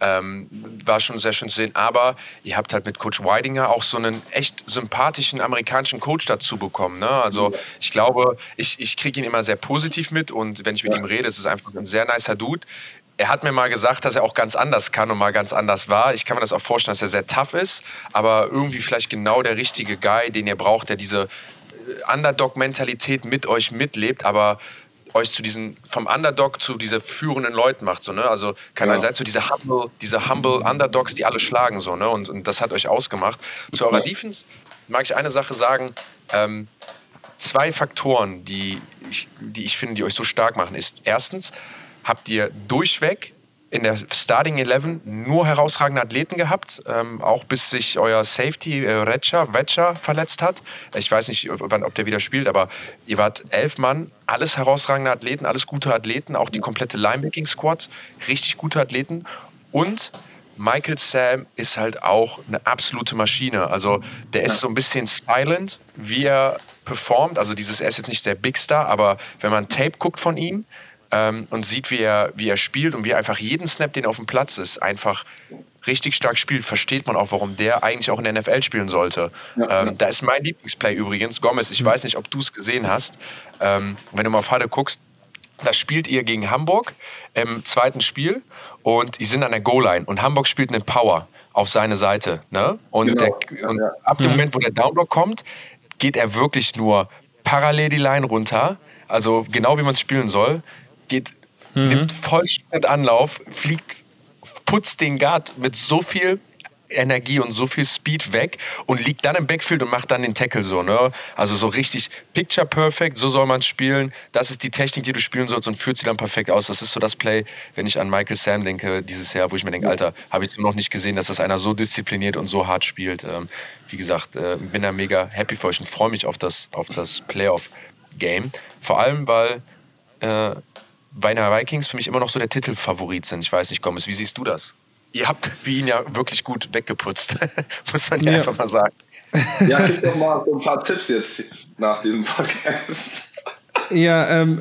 Ähm, war schon sehr schön zu sehen. Aber ihr habt halt mit Coach Weidinger auch so einen echt sympathischen amerikanischen Coach dazu bekommen. Ne? Also ich glaube, ich, ich kriege ihn immer sehr positiv mit und wenn ich mit ja. ihm rede, ist es einfach ein sehr nicer Dude er hat mir mal gesagt, dass er auch ganz anders kann und mal ganz anders war. Ich kann mir das auch vorstellen, dass er sehr tough ist, aber irgendwie vielleicht genau der richtige Guy, den ihr braucht, der diese Underdog-Mentalität mit euch mitlebt, aber euch zu diesen, vom Underdog zu diese führenden Leuten macht, so, ne? Also, keine ja. seid so diese humble, diese humble Underdogs, die alle schlagen, so, ne? Und, und das hat euch ausgemacht. Zu eurer Defense mag ich eine Sache sagen, ähm, zwei Faktoren, die ich, die ich finde, die euch so stark machen, ist erstens, habt ihr durchweg in der Starting 11 nur herausragende Athleten gehabt, ähm, auch bis sich euer Safety äh, Retscher, Wetscher verletzt hat. Ich weiß nicht, ob, ob, der wieder spielt, aber ihr wart elf Mann, alles herausragende Athleten, alles gute Athleten, auch die komplette Linebacking Squad, richtig gute Athleten und Michael Sam ist halt auch eine absolute Maschine. Also der ist so ein bisschen silent, wie er performt. Also dieses, er ist jetzt nicht der Big Star, aber wenn man Tape guckt von ihm, ähm, und sieht, wie er, wie er spielt und wie er einfach jeden Snap, den auf dem Platz ist, einfach richtig stark spielt, versteht man auch, warum der eigentlich auch in der NFL spielen sollte. Ja, ähm, ja. Da ist mein Lieblingsplay übrigens, Gomez, ich mhm. weiß nicht, ob du es gesehen hast, ähm, wenn du mal auf Halle guckst, da spielt ihr gegen Hamburg im zweiten Spiel und die sind an der Goal-Line und Hamburg spielt einen Power auf seine Seite. Ne? Und, genau. der, und ab dem mhm. Moment, wo der Downblock kommt, geht er wirklich nur parallel die Line runter, also genau wie man es spielen soll, geht, mhm. nimmt Vollschritt Anlauf, fliegt, putzt den Guard mit so viel Energie und so viel Speed weg und liegt dann im Backfield und macht dann den Tackle so, ne? Also so richtig picture perfect, so soll man spielen. Das ist die Technik, die du spielen sollst und führt sie dann perfekt aus. Das ist so das Play, wenn ich an Michael Sam denke, dieses Jahr, wo ich mir denke, Alter, habe ich noch nicht gesehen, dass das einer so diszipliniert und so hart spielt. Ähm, wie gesagt, äh, bin da mega happy für euch und freue mich auf das, auf das Playoff-Game. Vor allem, weil äh, Weiner Vikings für mich immer noch so der Titelfavorit sind. Ich weiß nicht, Gomez, wie siehst du das? Ihr habt Wien ja wirklich gut weggeputzt, muss man ja, ja, einfach mal sagen.
Ja, gib doch mal so ein paar Tipps jetzt nach diesem Podcast.
Ja, ähm,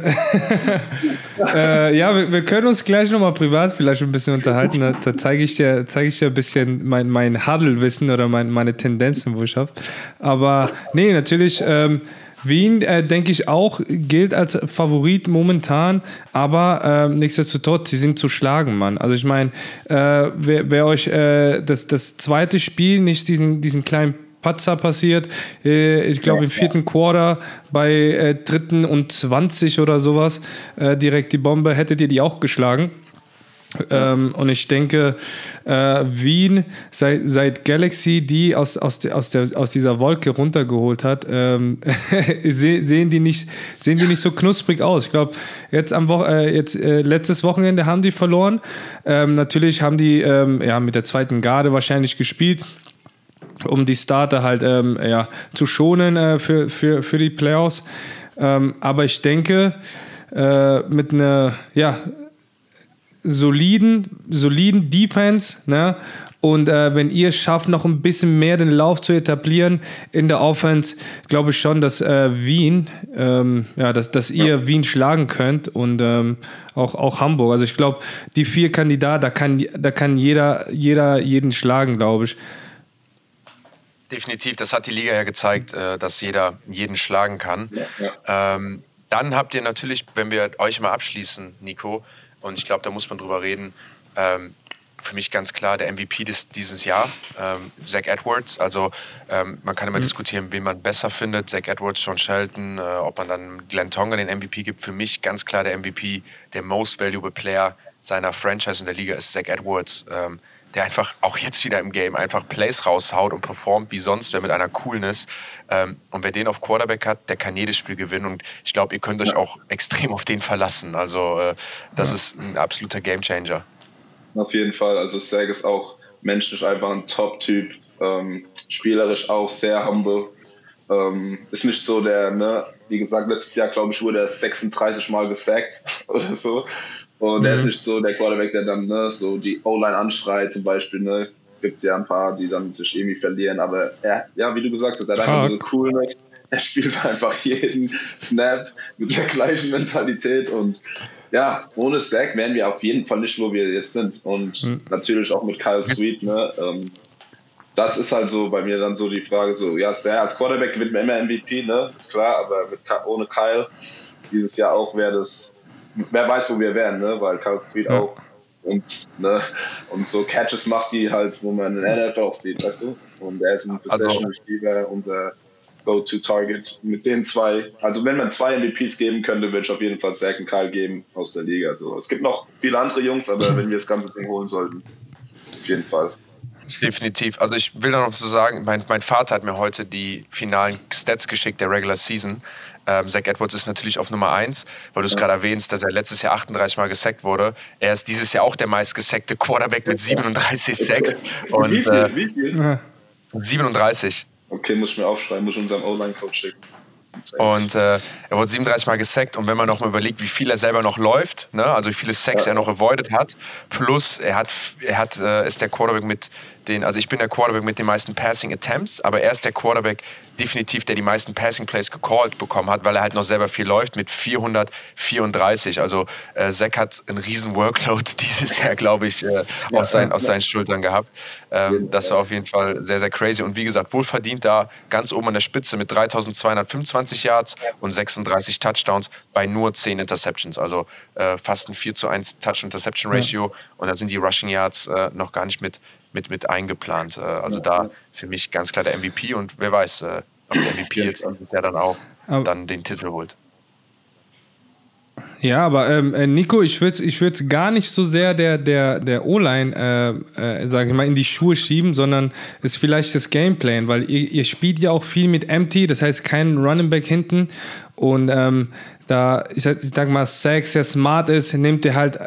äh, ja, wir, wir, können uns gleich nochmal privat vielleicht ein bisschen unterhalten. Da, da zeige ich dir, zeige ich dir ein bisschen mein, mein Huddle-Wissen oder mein, meine Tendenzen, wo ich habe. Aber nee, natürlich. Ähm, Wien, äh, denke ich auch, gilt als Favorit momentan, aber äh, nichtsdestotrotz, sie sind zu schlagen, Mann. Also ich meine, äh, wer, wer, euch äh, das, das zweite Spiel nicht diesen, diesen kleinen Patzer passiert, äh, ich glaube im vierten Quarter bei äh, dritten und 20 oder sowas, direkt die Bombe, hättet ihr die auch geschlagen. Ähm, und ich denke, äh, Wien, seit, seit, Galaxy die aus, aus, der, aus, der, aus dieser Wolke runtergeholt hat, ähm, sehen, die nicht, sehen die nicht so knusprig aus. Ich glaube, jetzt am Wo äh, jetzt, äh, letztes Wochenende haben die verloren. Ähm, natürlich haben die ähm, ja, mit der zweiten Garde wahrscheinlich gespielt um die Starter halt ähm, ja, zu schonen äh, für, für, für die Playoffs. Ähm, aber ich denke, äh, mit einer, ja, soliden, soliden Defense ne? Und äh, wenn ihr schafft, noch ein bisschen mehr den Lauf zu etablieren in der Offense, glaube ich schon, dass äh, Wien, ähm, ja, dass, dass ihr ja. Wien schlagen könnt und ähm, auch, auch Hamburg. Also ich glaube, die vier Kandidaten, da kann, da kann jeder, jeder jeden schlagen, glaube ich.
Definitiv, das hat die Liga ja gezeigt, äh, dass jeder jeden schlagen kann. Ja, ja. Ähm, dann habt ihr natürlich, wenn wir euch mal abschließen, Nico, und ich glaube, da muss man drüber reden, ähm, für mich ganz klar der MVP des, dieses Jahr, ähm, Zach Edwards. Also ähm, man kann immer mhm. diskutieren, wen man besser findet, Zach Edwards, John Shelton, äh, ob man dann Glenn Tonga den MVP gibt. Für mich ganz klar der MVP, der Most Valuable Player seiner Franchise in der Liga ist Zach Edwards. Ähm, der einfach auch jetzt wieder im Game einfach Plays raushaut und performt wie sonst, wer mit einer Coolness. Ähm, und wer den auf Quarterback hat, der kann jedes Spiel gewinnen. Und ich glaube, ihr könnt euch auch extrem auf den verlassen. Also äh, das ja. ist ein absoluter Gamechanger.
Auf jeden Fall. Also Sag ist auch menschlich einfach ein Top-Typ. Ähm, spielerisch auch sehr humble. Ähm, ist nicht so der, ne, wie gesagt, letztes Jahr, glaube ich, wurde er 36 Mal gesackt oder so. Und mhm. er ist nicht so der Quarterback, der dann ne, so die O-Line anschreit, zum Beispiel. Ne, Gibt es ja ein paar, die dann sich irgendwie verlieren. Aber er, ja, wie du gesagt hast, er hat einfach so Coolness. Er spielt einfach jeden Snap mit der gleichen Mentalität. Und ja, ohne Zach wären wir auf jeden Fall nicht, wo wir jetzt sind. Und mhm. natürlich auch mit Kyle Sweet. Ne, ähm, das ist halt so bei mir dann so die Frage: so, ja, Zach als Quarterback gewinnt man immer MVP, ne? Ist klar, aber mit, ohne Kyle dieses Jahr auch wäre das wer weiß, wo wir wären, ne? weil Kyle Street ja. auch und, ne, und so Catches macht, die halt, wo man in der NFL auch sieht, weißt du? Und er ist ein also Possession Receiver, unser Go-To-Target. Mit den zwei, also wenn man zwei MVPs geben könnte, würde ich auf jeden Fall Zach und Kyle geben aus der Liga. Also, es gibt noch viele andere Jungs, aber wenn wir das ganze Ding holen sollten, auf jeden Fall.
Definitiv. Also ich will noch so sagen, mein, mein Vater hat mir heute die finalen Stats geschickt der Regular Season. Ähm, Zach Edwards ist natürlich auf Nummer 1, weil du es ja. gerade erwähnst, dass er letztes Jahr 38 Mal gesackt wurde. Er ist dieses Jahr auch der meistgesackte Quarterback mit 37 Sacks. Und, Wie viel? Äh, Wie viel? 37.
Okay, muss ich mir aufschreiben, muss ich unserem Online-Coach schicken.
Und äh, er wurde 37 Mal gesackt. Und wenn man noch mal überlegt, wie viel er selber noch läuft, ne? also wie viele Sacks ja. er noch avoided hat, plus er hat, er hat äh, ist der Quarterback mit den, also ich bin der Quarterback mit den meisten Passing Attempts, aber er ist der Quarterback definitiv, der die meisten Passing Plays gecallt bekommen hat, weil er halt noch selber viel läuft mit 434. Also äh, Zach hat einen riesen Workload dieses Jahr, glaube ich, äh, aus, seinen, aus seinen Schultern gehabt. Ähm, das war auf jeden Fall sehr, sehr crazy. Und wie gesagt, wohlverdient da ganz oben an der Spitze mit 3225 Yards und 36 Touchdowns bei nur 10 Interceptions. Also äh, fast ein 4 zu 1 Touch-Interception-Ratio. Und da sind die Rushing Yards äh, noch gar nicht mit mit, mit eingeplant. Äh, also da für mich ganz klar der MVP und wer weiß, äh, ob der MVP jetzt dieses Jahr dann auch dann den Titel holt.
Ja, aber ähm, äh, Nico, ich würde es ich gar nicht so sehr der, der, der O-Line, äh, äh, sage ich mal, in die Schuhe schieben, sondern es ist vielleicht das Gameplay, weil ihr, ihr spielt ja auch viel mit Empty, das heißt kein Running Back hinten und ähm, da, ich sag, ich sag mal, Sack sehr smart ist, nimmt er halt äh,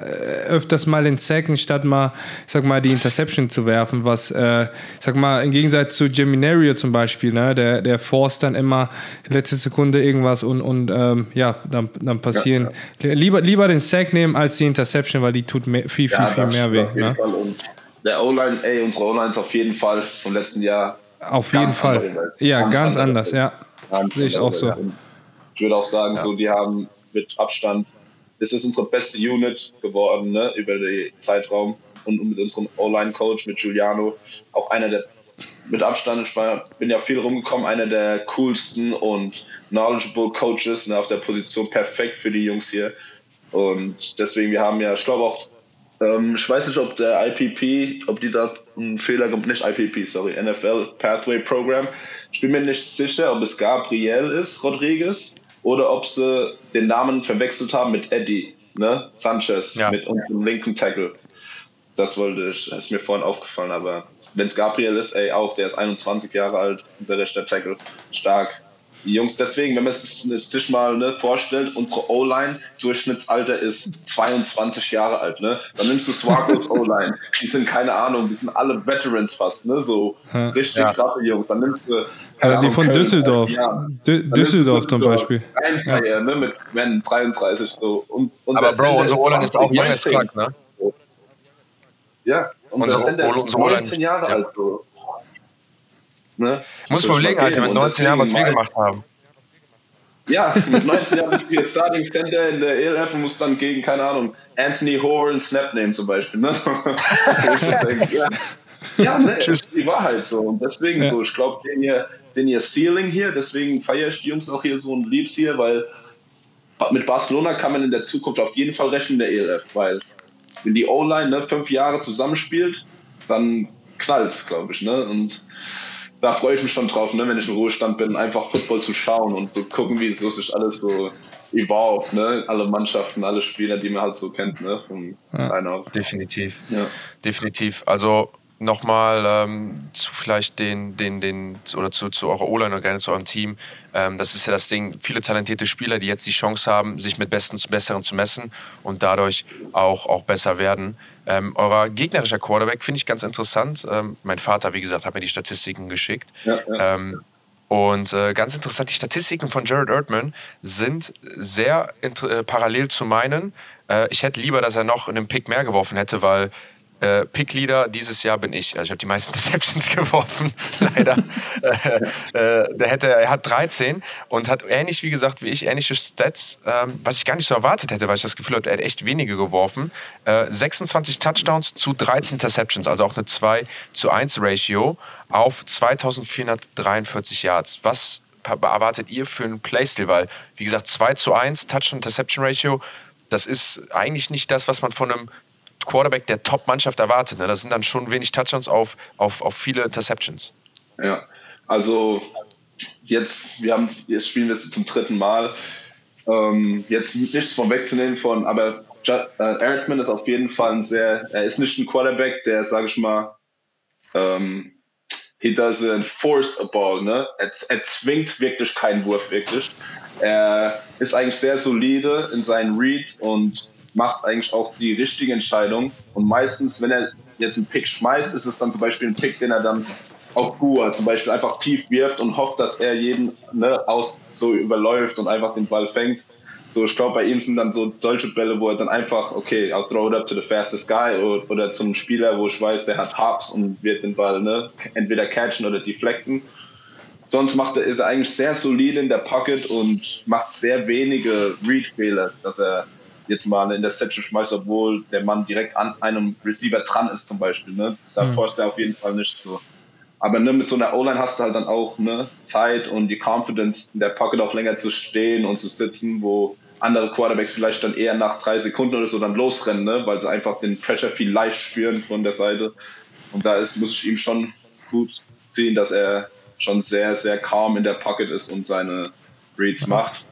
öfters mal den Sack, statt mal, ich sag mal, die Interception zu werfen, was, äh, ich sag mal, im Gegensatz zu Geminario zum Beispiel, ne, der, der forst dann immer letzte Sekunde irgendwas und, und ähm, ja, dann, dann passieren. Ja, ja. Lieber, lieber den Sack nehmen als die Interception, weil die tut mehr, viel, viel, ja, viel mehr weh. Ne?
der O-Line, ey, unsere O-Line ist auf jeden Fall vom letzten Jahr.
Auf jeden Fall. Ja, ganz, ganz anders, ja. Sehe ich auch so.
Ich würde auch sagen, ja. so die haben mit Abstand, ist es unsere beste Unit geworden ne, über den Zeitraum und mit unserem O-Line-Coach, mit Giuliano, auch einer der mit Abstand, ich bin ja viel rumgekommen, einer der coolsten und knowledgeable Coaches ne, auf der Position, perfekt für die Jungs hier. Und deswegen, wir haben ja, ich glaube auch, ähm, ich weiß nicht, ob der IPP, ob die da einen Fehler, nicht IPP, sorry, NFL Pathway Program. Ich bin mir nicht sicher, ob es Gabriel ist, Rodriguez, oder ob sie den Namen verwechselt haben mit Eddie, ne? Sanchez, ja. mit unserem linken Tackle. Das wollte ich, ist mir vorhin aufgefallen, aber wenn es Gabriel ist, ey, auch, der ist 21 Jahre alt, unser rechter Tackle, stark. Die Jungs, deswegen, wenn man es sich mal ne, vorstellt, unsere O-Line, Durchschnittsalter ist 22 Jahre alt, ne? Dann nimmst du Swagos O-Line, die sind keine Ahnung, die sind alle Veterans fast, ne? So richtig ja. krasse Jungs. Dann nimmst du
ja, die von Köln, Düsseldorf. Ja. Düsseldorf zum Beispiel.
Einfach, ja. ne, mit Men 33 so. Und,
Aber Bro, unser Roland ist auch jung ne?
Ja, unser Sender ist 19 Jahre ja. alt. So.
Ne? Muss man überlegen, Alter, mit 19 Jahren, was wir gemacht haben.
Ja, mit 19 Jahren bist du hier Starting Center in der ELF und musst dann gegen, keine Ahnung, Anthony Horn Snap nehmen zum Beispiel. Ne? ja, ja ne, die Wahrheit so. Und deswegen ja. so, ich glaube, den ihr, den ihr Ceiling hier, deswegen feiere ich die Jungs auch hier so und lieb's hier, weil mit Barcelona kann man in der Zukunft auf jeden Fall rechnen in der ELF, weil wenn die O-Line ne, fünf Jahre zusammenspielt, dann knallt's, glaube ich. Ne? Und da freue ich mich schon drauf, ne, wenn ich im Ruhestand bin, einfach Football zu schauen und zu gucken, wie so sich alles so evolved, ne? Alle Mannschaften, alle Spieler, die man halt so kennt, ne? Von
ja, definitiv. Ja. Definitiv. Also nochmal ähm, zu vielleicht den, den, den, oder zu, zu eurer O-Line oder gerne zu eurem Team. Ähm, das ist ja das Ding, viele talentierte Spieler, die jetzt die Chance haben, sich mit Besten zu Besseren zu messen und dadurch auch, auch besser werden. Ähm, euer gegnerischer Quarterback finde ich ganz interessant. Ähm, mein Vater, wie gesagt, hat mir die Statistiken geschickt. Ja, ja. Ähm, und äh, ganz interessant, die Statistiken von Jared Erdman sind sehr äh, parallel zu meinen. Äh, ich hätte lieber, dass er noch einen Pick mehr geworfen hätte, weil äh, Pick-Leader dieses Jahr bin ich. Also ich habe die meisten Deceptions geworfen, leider. äh, äh, der hätte, er hat 13 und hat ähnlich, wie gesagt, wie ich, ähnliche Stats, ähm, was ich gar nicht so erwartet hätte, weil ich das Gefühl hatte, er hat echt wenige geworfen. Äh, 26 Touchdowns zu 13 Interceptions, also auch eine 2 zu 1 Ratio auf 2443 Yards. Was erwartet ihr für einen Playstyle? Weil, wie gesagt, 2 zu 1 Touchdown-Interception-Ratio, das ist eigentlich nicht das, was man von einem Quarterback der Top-Mannschaft erwartet. Ne? Das sind dann schon wenig Touchdowns auf, auf, auf viele Interceptions.
Ja, also jetzt, wir haben, jetzt spielen wir es zum dritten Mal. Ähm, jetzt nichts von wegzunehmen von, aber äh, Erickman ist auf jeden Fall ein sehr, er ist nicht ein Quarterback, der, sage ich mal, ähm, he doesn't force a ball, ne? Er, er zwingt wirklich keinen Wurf, wirklich. Er ist eigentlich sehr solide in seinen Reads und macht eigentlich auch die richtige Entscheidung. Und meistens, wenn er jetzt einen Pick schmeißt, ist es dann zum Beispiel ein Pick, den er dann auf Gua zum Beispiel einfach tief wirft und hofft, dass er jeden ne, aus so überläuft und einfach den Ball fängt. So, ich glaube, bei ihm sind dann so solche Bälle, wo er dann einfach, okay, I'll throw it up to the fastest guy oder, oder zum Spieler, wo ich weiß, der hat Hops und wird den Ball ne, entweder catchen oder deflecten. Sonst macht er, ist er eigentlich sehr solide in der Pocket und macht sehr wenige Read-Fehler, dass er jetzt mal eine Interception schmeißt, obwohl der Mann direkt an einem Receiver dran ist zum Beispiel. Ne? Da mhm. forst er auf jeden Fall nicht so. Aber ne, mit so einer O-Line hast du halt dann auch ne, Zeit und die Confidence, in der Pocket auch länger zu stehen und zu sitzen, wo andere Quarterbacks vielleicht dann eher nach drei Sekunden oder so dann losrennen, ne, weil sie einfach den Pressure viel leicht spüren von der Seite. Und da ist, muss ich ihm schon gut sehen, dass er schon sehr, sehr calm in der Pocket ist und seine Reads macht.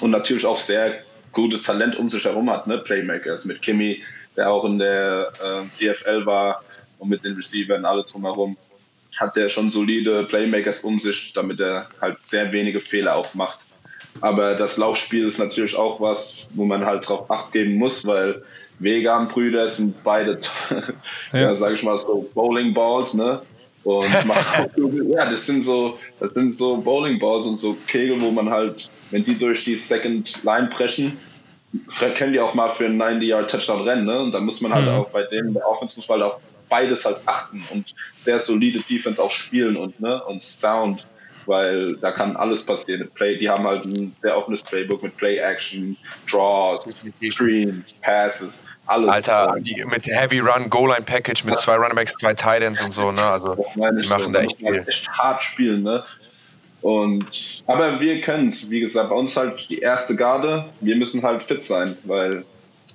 Und natürlich auch sehr gutes Talent um sich herum hat, ne? Playmakers mit Kimmy, der auch in der äh, CFL war und mit den Receivern alle drumherum, hat der schon solide Playmakers um sich, damit er halt sehr wenige Fehler auch macht. Aber das Laufspiel ist natürlich auch was, wo man halt drauf acht geben muss, weil Vegan-Brüder sind beide, ja. ja sag ich mal so Bowling Balls, ne? Und ja, das sind so, das sind so Bowling Balls und so Kegel, wo man halt wenn die durch die Second Line preschen, können die auch mal für einen 90-Yard-Touchdown rennen. Ne? Und da muss man halt mhm. auch bei denen, der Offense muss man halt auf beides halt achten und sehr solide Defense auch spielen und, ne? und Sound, weil da kann alles passieren. Play, die haben halt ein sehr offenes Playbook mit Play-Action, Draws, Screens, Passes, alles.
Alter, die, mit Heavy Run, Goal-Line-Package mit zwei Runningbacks, zwei Titans und so, ne? Also die machen so. da echt
viel. echt hart spielen, ne? Und, aber wir können es, wie gesagt, bei uns halt die erste Garde. Wir müssen halt fit sein, weil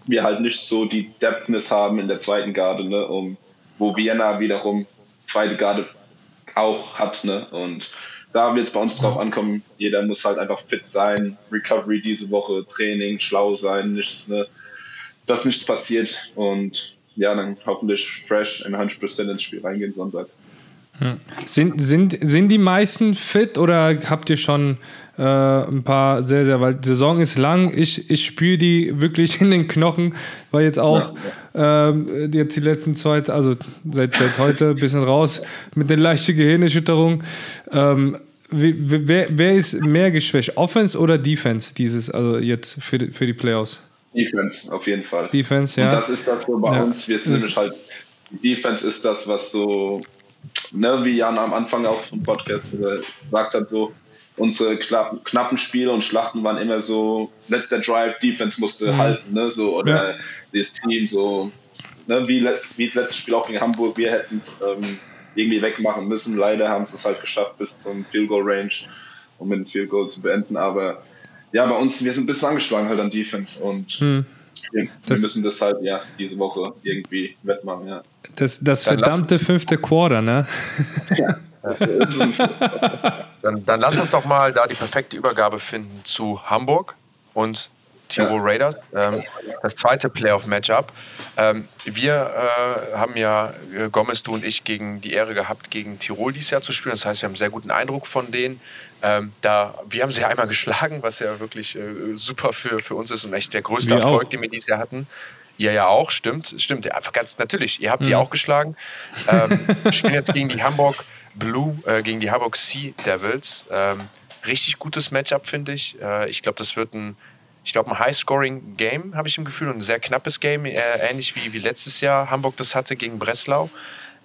wir halt nicht so die Depthness haben in der zweiten Garde, ne, um, wo Vienna wiederum zweite Garde auch hat, ne, und da wird es bei uns drauf ankommen. Jeder muss halt einfach fit sein, Recovery diese Woche, Training, schlau sein, nichts, ne, dass nichts passiert und ja, dann hoffentlich fresh in 100% ins Spiel reingehen Sonntag.
Sind, sind, sind die meisten fit oder habt ihr schon äh, ein paar sehr, sehr, weil die Saison ist lang, ich, ich spüre die wirklich in den Knochen, weil jetzt auch ja. Äh, jetzt die letzten zwei, also seit, seit heute ein bisschen raus mit der leichten Gehirnerschütterung. Ähm, wer, wer ist mehr geschwächt, Offense oder Defense, dieses, also jetzt für die, für die Playoffs?
Defense, auf jeden Fall.
Defense, ja.
Und das ist das so bei ja. uns, wir sind nämlich halt Defense ist das, was so, ne, wie Jan am Anfang auch vom Podcast gesagt hat, so unsere knappen Spiele und Schlachten waren immer so, letzter Drive, Defense musste mhm. halten, ne, so, oder ja. das Team so, ne, wie, wie das letzte Spiel auch gegen Hamburg, wir hätten es ähm, irgendwie wegmachen müssen. Leider haben sie es halt geschafft bis zum Field Goal Range, um mit dem Field Goal zu beenden, aber ja, bei uns, wir sind ein bisschen angeschlagen halt an Defense und mhm. Wir, wir müssen das halt, ja, diese Woche irgendwie wettmachen, ja.
Das, das verdammte fünfte Quarter, ne? Ja.
dann, dann lass uns doch mal da die perfekte Übergabe finden zu Hamburg und Tirol ja. Raiders. Ähm, das zweite Playoff-Matchup. Ähm, wir äh, haben ja, äh, Gomez, du und ich, gegen die Ehre gehabt, gegen Tirol dieses Jahr zu spielen. Das heißt, wir haben einen sehr guten Eindruck von denen. Ähm, da, wir haben sie ja einmal geschlagen, was ja wirklich äh, super für, für uns ist und echt der größte wir Erfolg, auch. den wir dieses Jahr hatten. Ihr ja auch, stimmt, stimmt. Einfach ganz natürlich. Ihr habt mhm. die auch geschlagen. Ähm, spielen jetzt gegen die Hamburg Blue äh, gegen die Harburg Sea Devils. Ähm, richtig gutes Matchup, finde ich. Äh, ich glaube, das wird ein, ich glaube, ein High-Scoring-Game, habe ich im Gefühl, und ein sehr knappes Game, äh, ähnlich wie, wie letztes Jahr Hamburg das hatte gegen Breslau.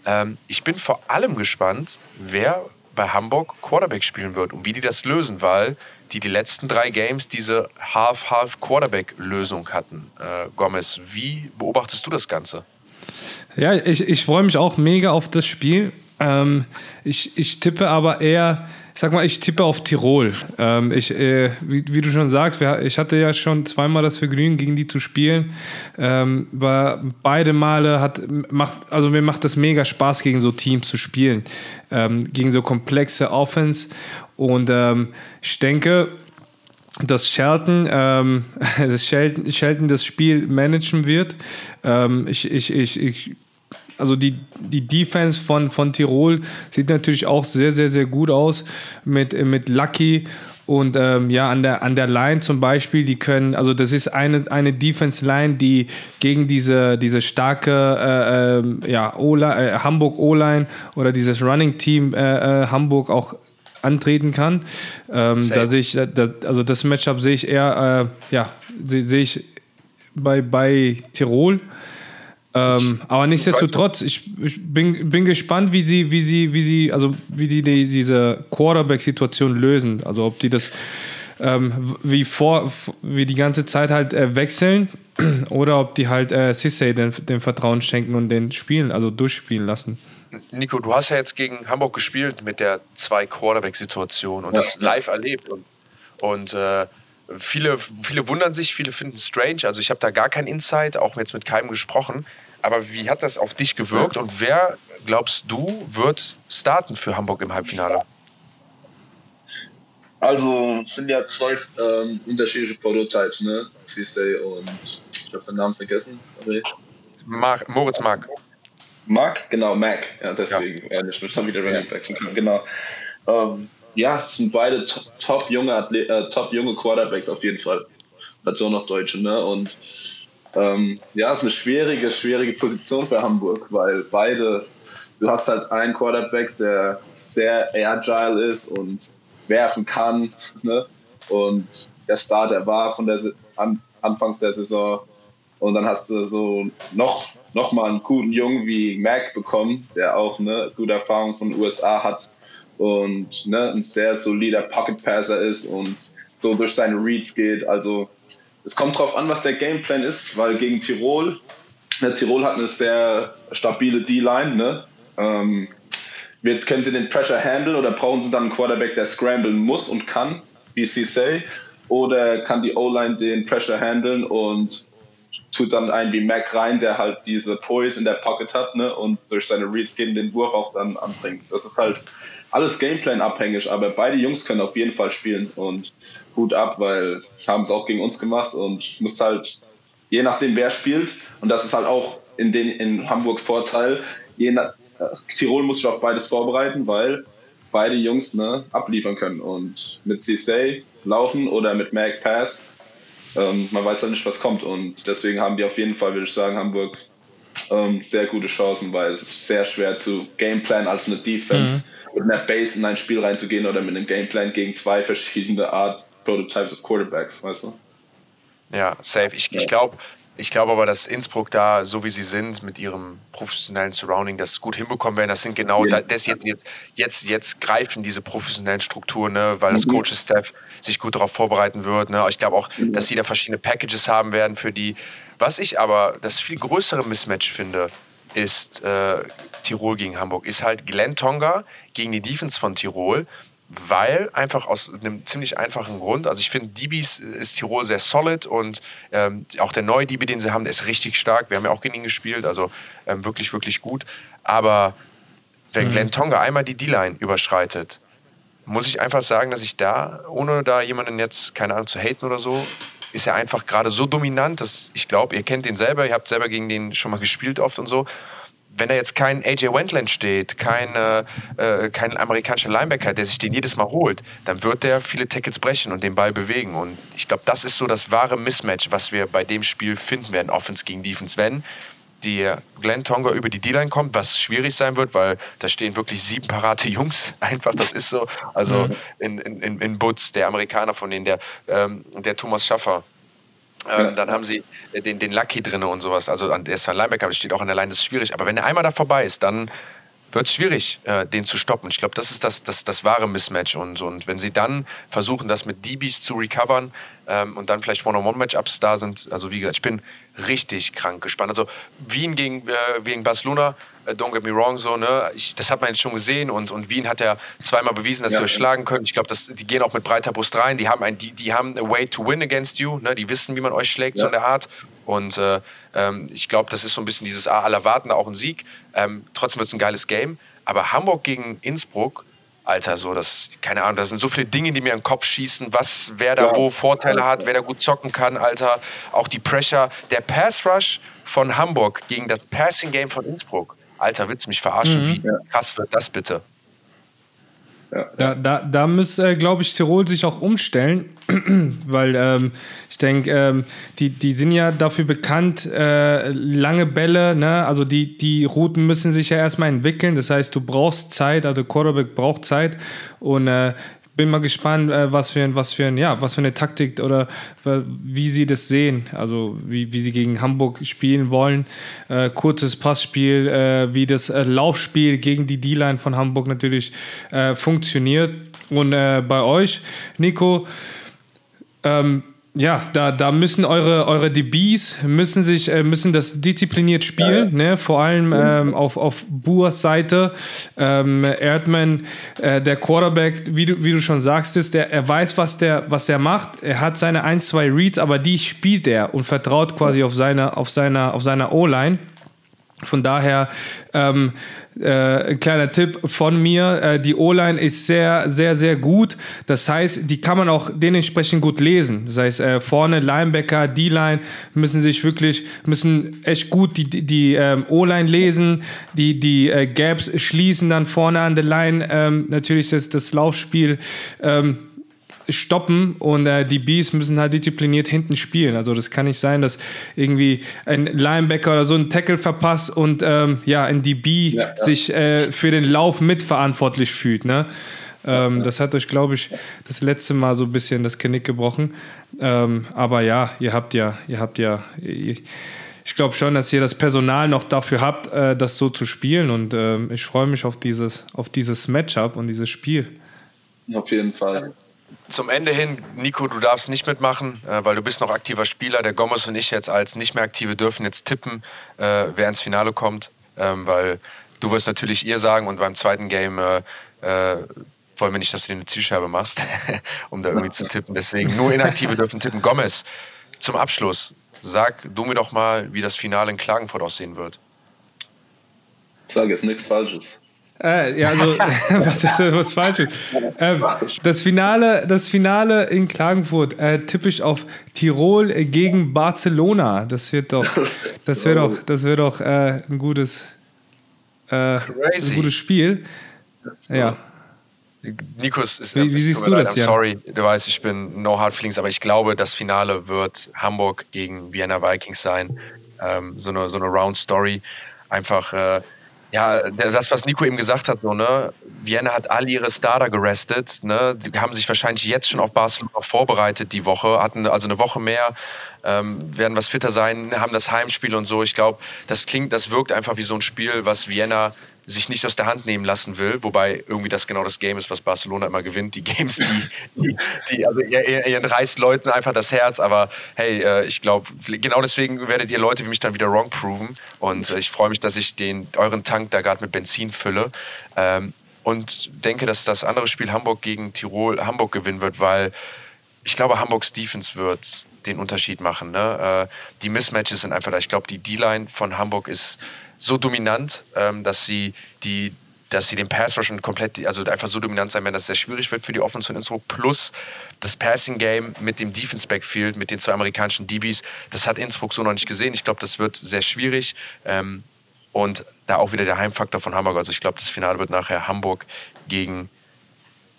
Ähm, ich bin vor allem gespannt, wer bei Hamburg Quarterback spielen wird und wie die das lösen, weil die die letzten drei Games diese Half-Half-Quarterback-Lösung hatten. Äh, Gomez, wie beobachtest du das Ganze?
Ja, ich, ich freue mich auch mega auf das Spiel. Ähm, ich, ich tippe aber eher, sag mal, ich tippe auf Tirol. Ähm, ich, äh, wie, wie, du schon sagst, wir, ich hatte ja schon zweimal das Vergnügen, gegen die zu spielen. Ähm, war beide Male hat macht, also mir macht das mega Spaß, gegen so Teams zu spielen, ähm, gegen so komplexe Offense. Und ähm, ich denke, dass Shelton, ähm, dass Shelton, Shelton das Spiel managen wird. Ähm, ich, ich, ich, ich also die, die Defense von, von Tirol sieht natürlich auch sehr, sehr, sehr gut aus mit, mit Lucky und ähm, ja, an der, an der Line zum Beispiel, die können, also das ist eine, eine Defense-Line, die gegen diese, diese starke äh, äh, ja, äh, Hamburg O-Line oder dieses Running-Team äh, äh, Hamburg auch antreten kann. Ähm, da sehe ich, da, also das Matchup sehe ich eher, äh, ja, sehe seh ich bei, bei Tirol. Ähm, aber nichtsdestotrotz, ich, ich bin, bin gespannt, wie sie, wie sie, wie sie, also wie sie die, diese Quarterback-Situation lösen. Also ob die das ähm, wie vor, wie die ganze Zeit halt äh, wechseln oder ob die halt äh, Sissay den, den Vertrauen schenken und den spielen, also durchspielen lassen.
Nico, du hast ja jetzt gegen Hamburg gespielt mit der zwei Quarterback-Situation und ja. das live erlebt und, und äh, viele, viele wundern sich, viele finden es strange. Also ich habe da gar keinen Insight, auch jetzt mit keinem gesprochen. Aber wie hat das auf dich gewirkt und wer, glaubst du, wird starten für Hamburg im Halbfinale?
Also es sind ja zwei ähm, unterschiedliche Prototypes, ne? Cisse und ich habe den Namen vergessen, sorry.
Mark, Moritz Mark.
Mark, genau, Mac. Ja, deswegen, ja, ja nicht schon wieder Running Back. Genau. Ähm, ja, sind beide top, top junge Athle äh, top Quarterbacks auf jeden Fall. Dazu noch Deutsche, ne? Und ähm, ja, ist eine schwierige, schwierige Position für Hamburg, weil beide, du hast halt einen Quarterback, der sehr agile ist und werfen kann, ne? Und der Starter war von der an, Anfangs der Saison. Und dann hast du so noch, noch mal einen guten Jungen wie Mac bekommen, der auch eine gute Erfahrung von den USA hat und ne, ein sehr solider Pocket Passer ist und so durch seine Reads geht. Also es kommt drauf an, was der Gameplan ist, weil gegen Tirol, ne, Tirol hat eine sehr stabile D-Line, ne? Ähm, wird, können sie den Pressure handeln oder brauchen sie dann einen Quarterback, der scramblen muss und kann, wie sie say? Oder kann die O-Line den Pressure handeln und tut dann einen wie Mac rein, der halt diese Poise in der Pocket hat ne? und durch seine Reads gegen den Wurf auch dann anbringt. Das ist halt alles Gameplan abhängig, aber beide Jungs können auf jeden Fall spielen und Hut ab, weil haben sie auch gegen uns gemacht und muss halt, je nachdem wer spielt, und das ist halt auch in, den, in Hamburg Vorteil, je nach, Tirol muss sich auf beides vorbereiten, weil beide Jungs ne, abliefern können und mit CSA laufen oder mit Mag Pass, ähm, man weiß ja nicht, was kommt und deswegen haben die auf jeden Fall, würde ich sagen, Hamburg ähm, sehr gute Chancen, weil es ist sehr schwer zu Gameplan als eine Defense. Mhm mit einer Base in ein Spiel reinzugehen oder mit einem Gameplan gegen zwei verschiedene Art Prototypes of Quarterbacks, weißt du?
Ja, safe. Ich, ich glaube, Ich glaube aber, dass Innsbruck da, so wie sie sind, mit ihrem professionellen Surrounding, das gut hinbekommen werden. Das sind genau ja. das jetzt, jetzt, jetzt, jetzt greifen diese professionellen Strukturen, ne, weil das mhm. Coaches-Staff sich gut darauf vorbereiten wird. Ne. Ich glaube auch, dass sie da verschiedene Packages haben werden für die. Was ich aber das viel größere Mismatch finde, ist äh, Tirol gegen Hamburg, ist halt Glenn Tonga gegen die Defense von Tirol weil einfach aus einem ziemlich einfachen Grund. Also ich finde, DBs ist Tirol sehr solid und ähm, auch der neue DB, den sie haben, der ist richtig stark. Wir haben ja auch gegen ihn gespielt, also ähm, wirklich, wirklich gut. Aber wenn mhm. Glenn Tonga einmal die D-Line überschreitet, muss ich einfach sagen, dass ich da, ohne da jemanden jetzt, keine Ahnung, zu haten oder so, ist er einfach gerade so dominant, dass ich glaube, ihr kennt den selber, ihr habt selber gegen den schon mal gespielt oft und so wenn da jetzt kein AJ Wendland steht, kein, äh, kein amerikanischer Linebacker, der sich den jedes Mal holt, dann wird der viele Tackles brechen und den Ball bewegen. Und ich glaube, das ist so das wahre Mismatch, was wir bei dem Spiel finden werden, Offense gegen Defense. Wenn die Glenn Tonga über die D-Line kommt, was schwierig sein wird, weil da stehen wirklich sieben parate Jungs. Einfach, das ist so. Also mhm. in, in, in Butz, der Amerikaner von denen, der, ähm, der Thomas Schaffer, ähm, ja. Dann haben sie den, den Lucky drin und sowas. Also der ist ein Linebacker, aber steht auch an der Line, das ist schwierig. Aber wenn er einmal da vorbei ist, dann wird es schwierig, äh, den zu stoppen. Ich glaube, das ist das, das, das wahre Mismatch. Und, und wenn sie dann versuchen, das mit DBs zu recovern ähm, und dann vielleicht One-on-One-Matchups da sind, also wie gesagt, ich bin richtig krank gespannt. Also Wien gegen, äh, gegen Barcelona, äh, don't get me wrong, so, ne? Ich, das hat man jetzt schon gesehen und, und Wien hat ja zweimal bewiesen, dass ja. sie euch schlagen können. Ich glaube, die gehen auch mit breiter Brust rein. Die haben, ein, die, die haben a way to win against you, ne? Die wissen, wie man euch schlägt, ja. so in der Art. Und äh, ähm, ich glaube, das ist so ein bisschen dieses ah, aller warten auch ein Sieg. Ähm, trotzdem wird es ein geiles Game. Aber Hamburg gegen Innsbruck, Alter, so das, keine Ahnung, da sind so viele Dinge, die mir im Kopf schießen, was, wer da ja. wo Vorteile hat, wer da gut zocken kann, Alter. Auch die Pressure. Der Pass Rush von Hamburg gegen das Passing Game von Innsbruck. Alter, willst du mich verarschen? Mhm. Wie krass wird das bitte?
Ja. Da, da, da muss, äh, glaube ich, Tirol sich auch umstellen, weil ähm, ich denke, ähm, die, die sind ja dafür bekannt, äh, lange Bälle, ne? also die, die Routen müssen sich ja erstmal entwickeln, das heißt, du brauchst Zeit, also Quarterback braucht Zeit und äh, bin mal gespannt, äh, was für ein, was für ein, ja, was für eine Taktik oder wie sie das sehen. Also wie, wie sie gegen Hamburg spielen wollen. Äh, kurzes Passspiel, äh, wie das äh, Laufspiel gegen die D-Line von Hamburg natürlich äh, funktioniert. Und äh, bei euch, Nico, ähm, ja, da, da müssen eure, eure DBs müssen sich äh, müssen das diszipliniert spielen, ja, ne? vor allem ähm, auf, auf Buas Seite. Ähm, Erdmann, äh, der Quarterback, wie du, wie du schon sagst, ist, der, er weiß, was der, was der macht. Er hat seine ein, zwei Reads, aber die spielt er und vertraut quasi auf seine, auf seiner, auf seiner O-Line. Von daher ähm, äh, ein kleiner Tipp von mir, äh, die O-Line ist sehr, sehr, sehr gut. Das heißt, die kann man auch dementsprechend gut lesen. Das heißt, äh, vorne Linebacker, D-Line müssen sich wirklich, müssen echt gut die, die, die ähm, O-Line lesen, die, die äh, Gaps schließen dann vorne an der Line. Ähm, natürlich ist das Laufspiel ähm, stoppen und äh, die Bees müssen halt diszipliniert hinten spielen. Also das kann nicht sein, dass irgendwie ein Linebacker oder so einen Tackle verpasst und ähm, ja, ein DB ja, ja. sich äh, für den Lauf mitverantwortlich fühlt. Ne? Ähm, ja, das hat euch, glaube ich, das letzte Mal so ein bisschen das Genick gebrochen. Ähm, aber ja, ihr habt ja, ihr habt ja, ich glaube schon, dass ihr das Personal noch dafür habt, äh, das so zu spielen. Und ähm, ich freue mich auf dieses, auf dieses Matchup und dieses Spiel.
Auf jeden Fall
zum Ende hin, Nico, du darfst nicht mitmachen, äh, weil du bist noch aktiver Spieler. Der Gomez und ich jetzt als nicht mehr aktive dürfen jetzt tippen, äh, wer ins Finale kommt, ähm, weil du wirst natürlich ihr sagen und beim zweiten Game äh, äh wollen wir nicht, dass du dir eine Zielscheibe machst, um da irgendwie zu tippen. Deswegen nur Inaktive dürfen tippen. Gomez, zum Abschluss, sag du mir doch mal, wie das Finale in Klagenfurt aussehen wird.
Ich sage jetzt nichts Falsches.
Äh, ja, also, was ist was falsch? Äh, das, Finale, das Finale in Klagenfurt äh, typisch auf Tirol gegen Barcelona. Das wird doch, das wird doch, das wird doch äh, ein gutes, äh, ein gutes Spiel. Ja.
Nikos ist
wie, wie siehst du das?
Ja? Sorry, du weißt, ich bin no hard feelings, aber ich glaube, das Finale wird Hamburg gegen Vienna Vikings sein. Ähm, so eine so eine Round Story. Einfach äh, Ja, das, was Nico eben gesagt hat, so, ne? Vienna hat alle ihre Starter gerestet, ne? Die haben sich wahrscheinlich jetzt schon auf Barcelona vorbereitet die Woche, hatten also eine Woche mehr, ähm, werden was fitter sein, haben das Heimspiel und so. Ich glaube, das klingt, das wirkt einfach wie so ein Spiel, was Vienna sich nicht aus der Hand nehmen lassen will, wobei irgendwie das genau das Game ist, was Barcelona immer gewinnt. Die Games, die, die, die also ihr, ihr, ihr reißt Leuten einfach das Herz, aber hey, äh, ich glaube, genau deswegen werdet ihr Leute wie mich dann wieder wrong proven und äh, ich freue mich, dass ich den euren Tank da gerade mit Benzin fülle ähm, und denke, dass das andere Spiel Hamburg gegen Tirol Hamburg gewinnen wird, weil ich glaube, Hamburgs Defense wird den Unterschied machen. Ne? Äh, die Mismatches sind einfach da. Ich glaube, die D-Line von Hamburg ist so dominant, ähm, dass sie die dass sie den Pass Rush komplett, also einfach so dominant sein werden, dass es sehr schwierig wird für die Offense von Innsbruck. Plus das Passing Game mit dem Defense Backfield, mit den zwei amerikanischen DBs, das hat Innsbruck so noch nicht gesehen. Ich glaube, das wird sehr schwierig. Ähm, und da auch wieder der Heimfaktor von Hamburg. Also ich glaube, das Finale wird nachher Hamburg gegen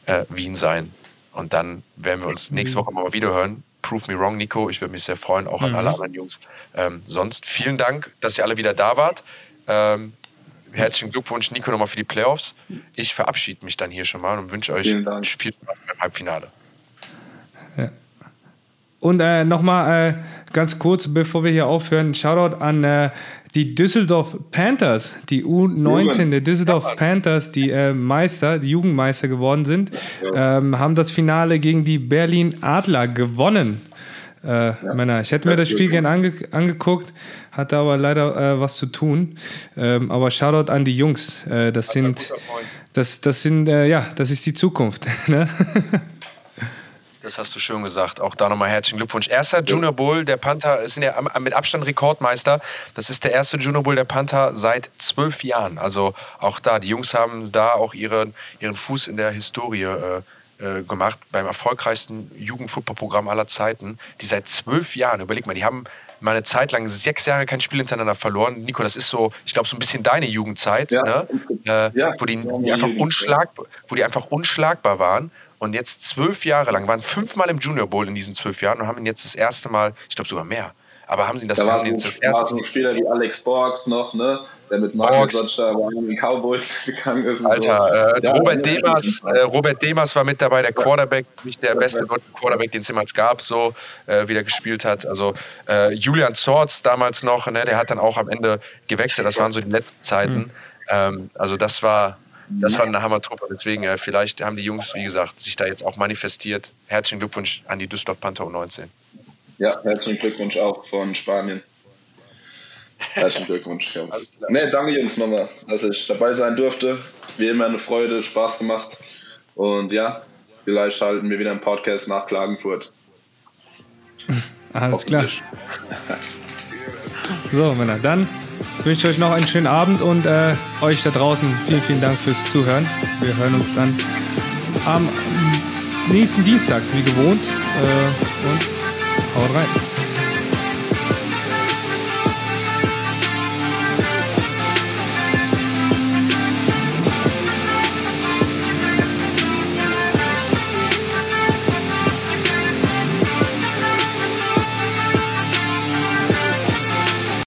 äh, Wien sein. Und dann werden wir uns nächste Woche mal wieder hören. Prove me wrong, Nico. Ich würde mich sehr freuen, auch an mhm. alle anderen Jungs. Ähm, sonst vielen Dank, dass ihr alle wieder da wart. Ähm, herzlichen Glückwunsch, Nico, nochmal für die Playoffs. Ich verabschiede mich dann hier schon mal und wünsche euch viel Spaß beim Halbfinale.
Ja. Und äh, nochmal äh, ganz kurz, bevor wir hier aufhören, Shoutout an äh, die Düsseldorf Panthers, die U19 der Düsseldorf ja, Panthers, die äh, Meister, die Jugendmeister geworden sind, ja. ähm, haben das Finale gegen die Berlin Adler gewonnen. Äh, ja. Männer. Ich hätte mir das Spiel gerne ange angeguckt, hatte aber leider äh, was zu tun. Ähm, aber Shoutout an die Jungs. Äh, das, sind, das, das sind, äh, ja, das ist die Zukunft. Ne?
Das hast du schön gesagt. Auch da nochmal herzlichen Glückwunsch. Erster Junior Bowl der Panther, sind ja mit Abstand Rekordmeister. Das ist der erste Junior Bowl der Panther seit zwölf Jahren. Also auch da, die Jungs haben da auch ihren, ihren Fuß in der Historie äh, äh, gemacht beim erfolgreichsten Jugendfußballprogramm aller Zeiten, die seit zwölf Jahren, überleg mal, die haben mal eine Zeit lang sechs Jahre kein Spiel hintereinander verloren. Nico, das ist so, ich glaube, so ein bisschen deine Jugendzeit, ja. ne? äh, ja. wo, die, die einfach unschlagbar, wo die einfach unschlagbar waren. Und jetzt zwölf Jahre lang, waren fünfmal im Junior Bowl in diesen zwölf Jahren und haben ihn jetzt das erste Mal, ich glaube sogar mehr, aber haben sie das,
da
haben
war, so, war so Spieler wie Alex Borgs noch, ne? Der mit Marcus bei den Cowboys gegangen ist.
Alter, so. äh, Robert, Demers, äh, Robert Demers war mit dabei, der Quarterback, nicht der beste deutsche Quarterback, den es jemals gab, so äh, wie der gespielt hat. Also äh, Julian Zorz damals noch, ne, der hat dann auch am Ende gewechselt. Das waren so die letzten Zeiten. Mhm. Ähm, also das war, das war eine Hammer-Truppe. Deswegen, äh, vielleicht haben die Jungs, wie gesagt, sich da jetzt auch manifestiert. Herzlichen Glückwunsch an die Düsseldorf Panther U19.
Ja, herzlichen Glückwunsch auch von Spanien. Herzlichen Glückwunsch, Jungs. Ne, danke Jungs nochmal, dass ich dabei sein durfte. Wie immer eine Freude, Spaß gemacht. Und ja, vielleicht schalten wir wieder einen Podcast nach Klagenfurt.
Alles klar. So, Männer, dann wünsche ich euch noch einen schönen Abend und äh, euch da draußen vielen, vielen Dank fürs Zuhören. Wir hören uns dann am nächsten Dienstag, wie gewohnt. Äh, und Haut rein.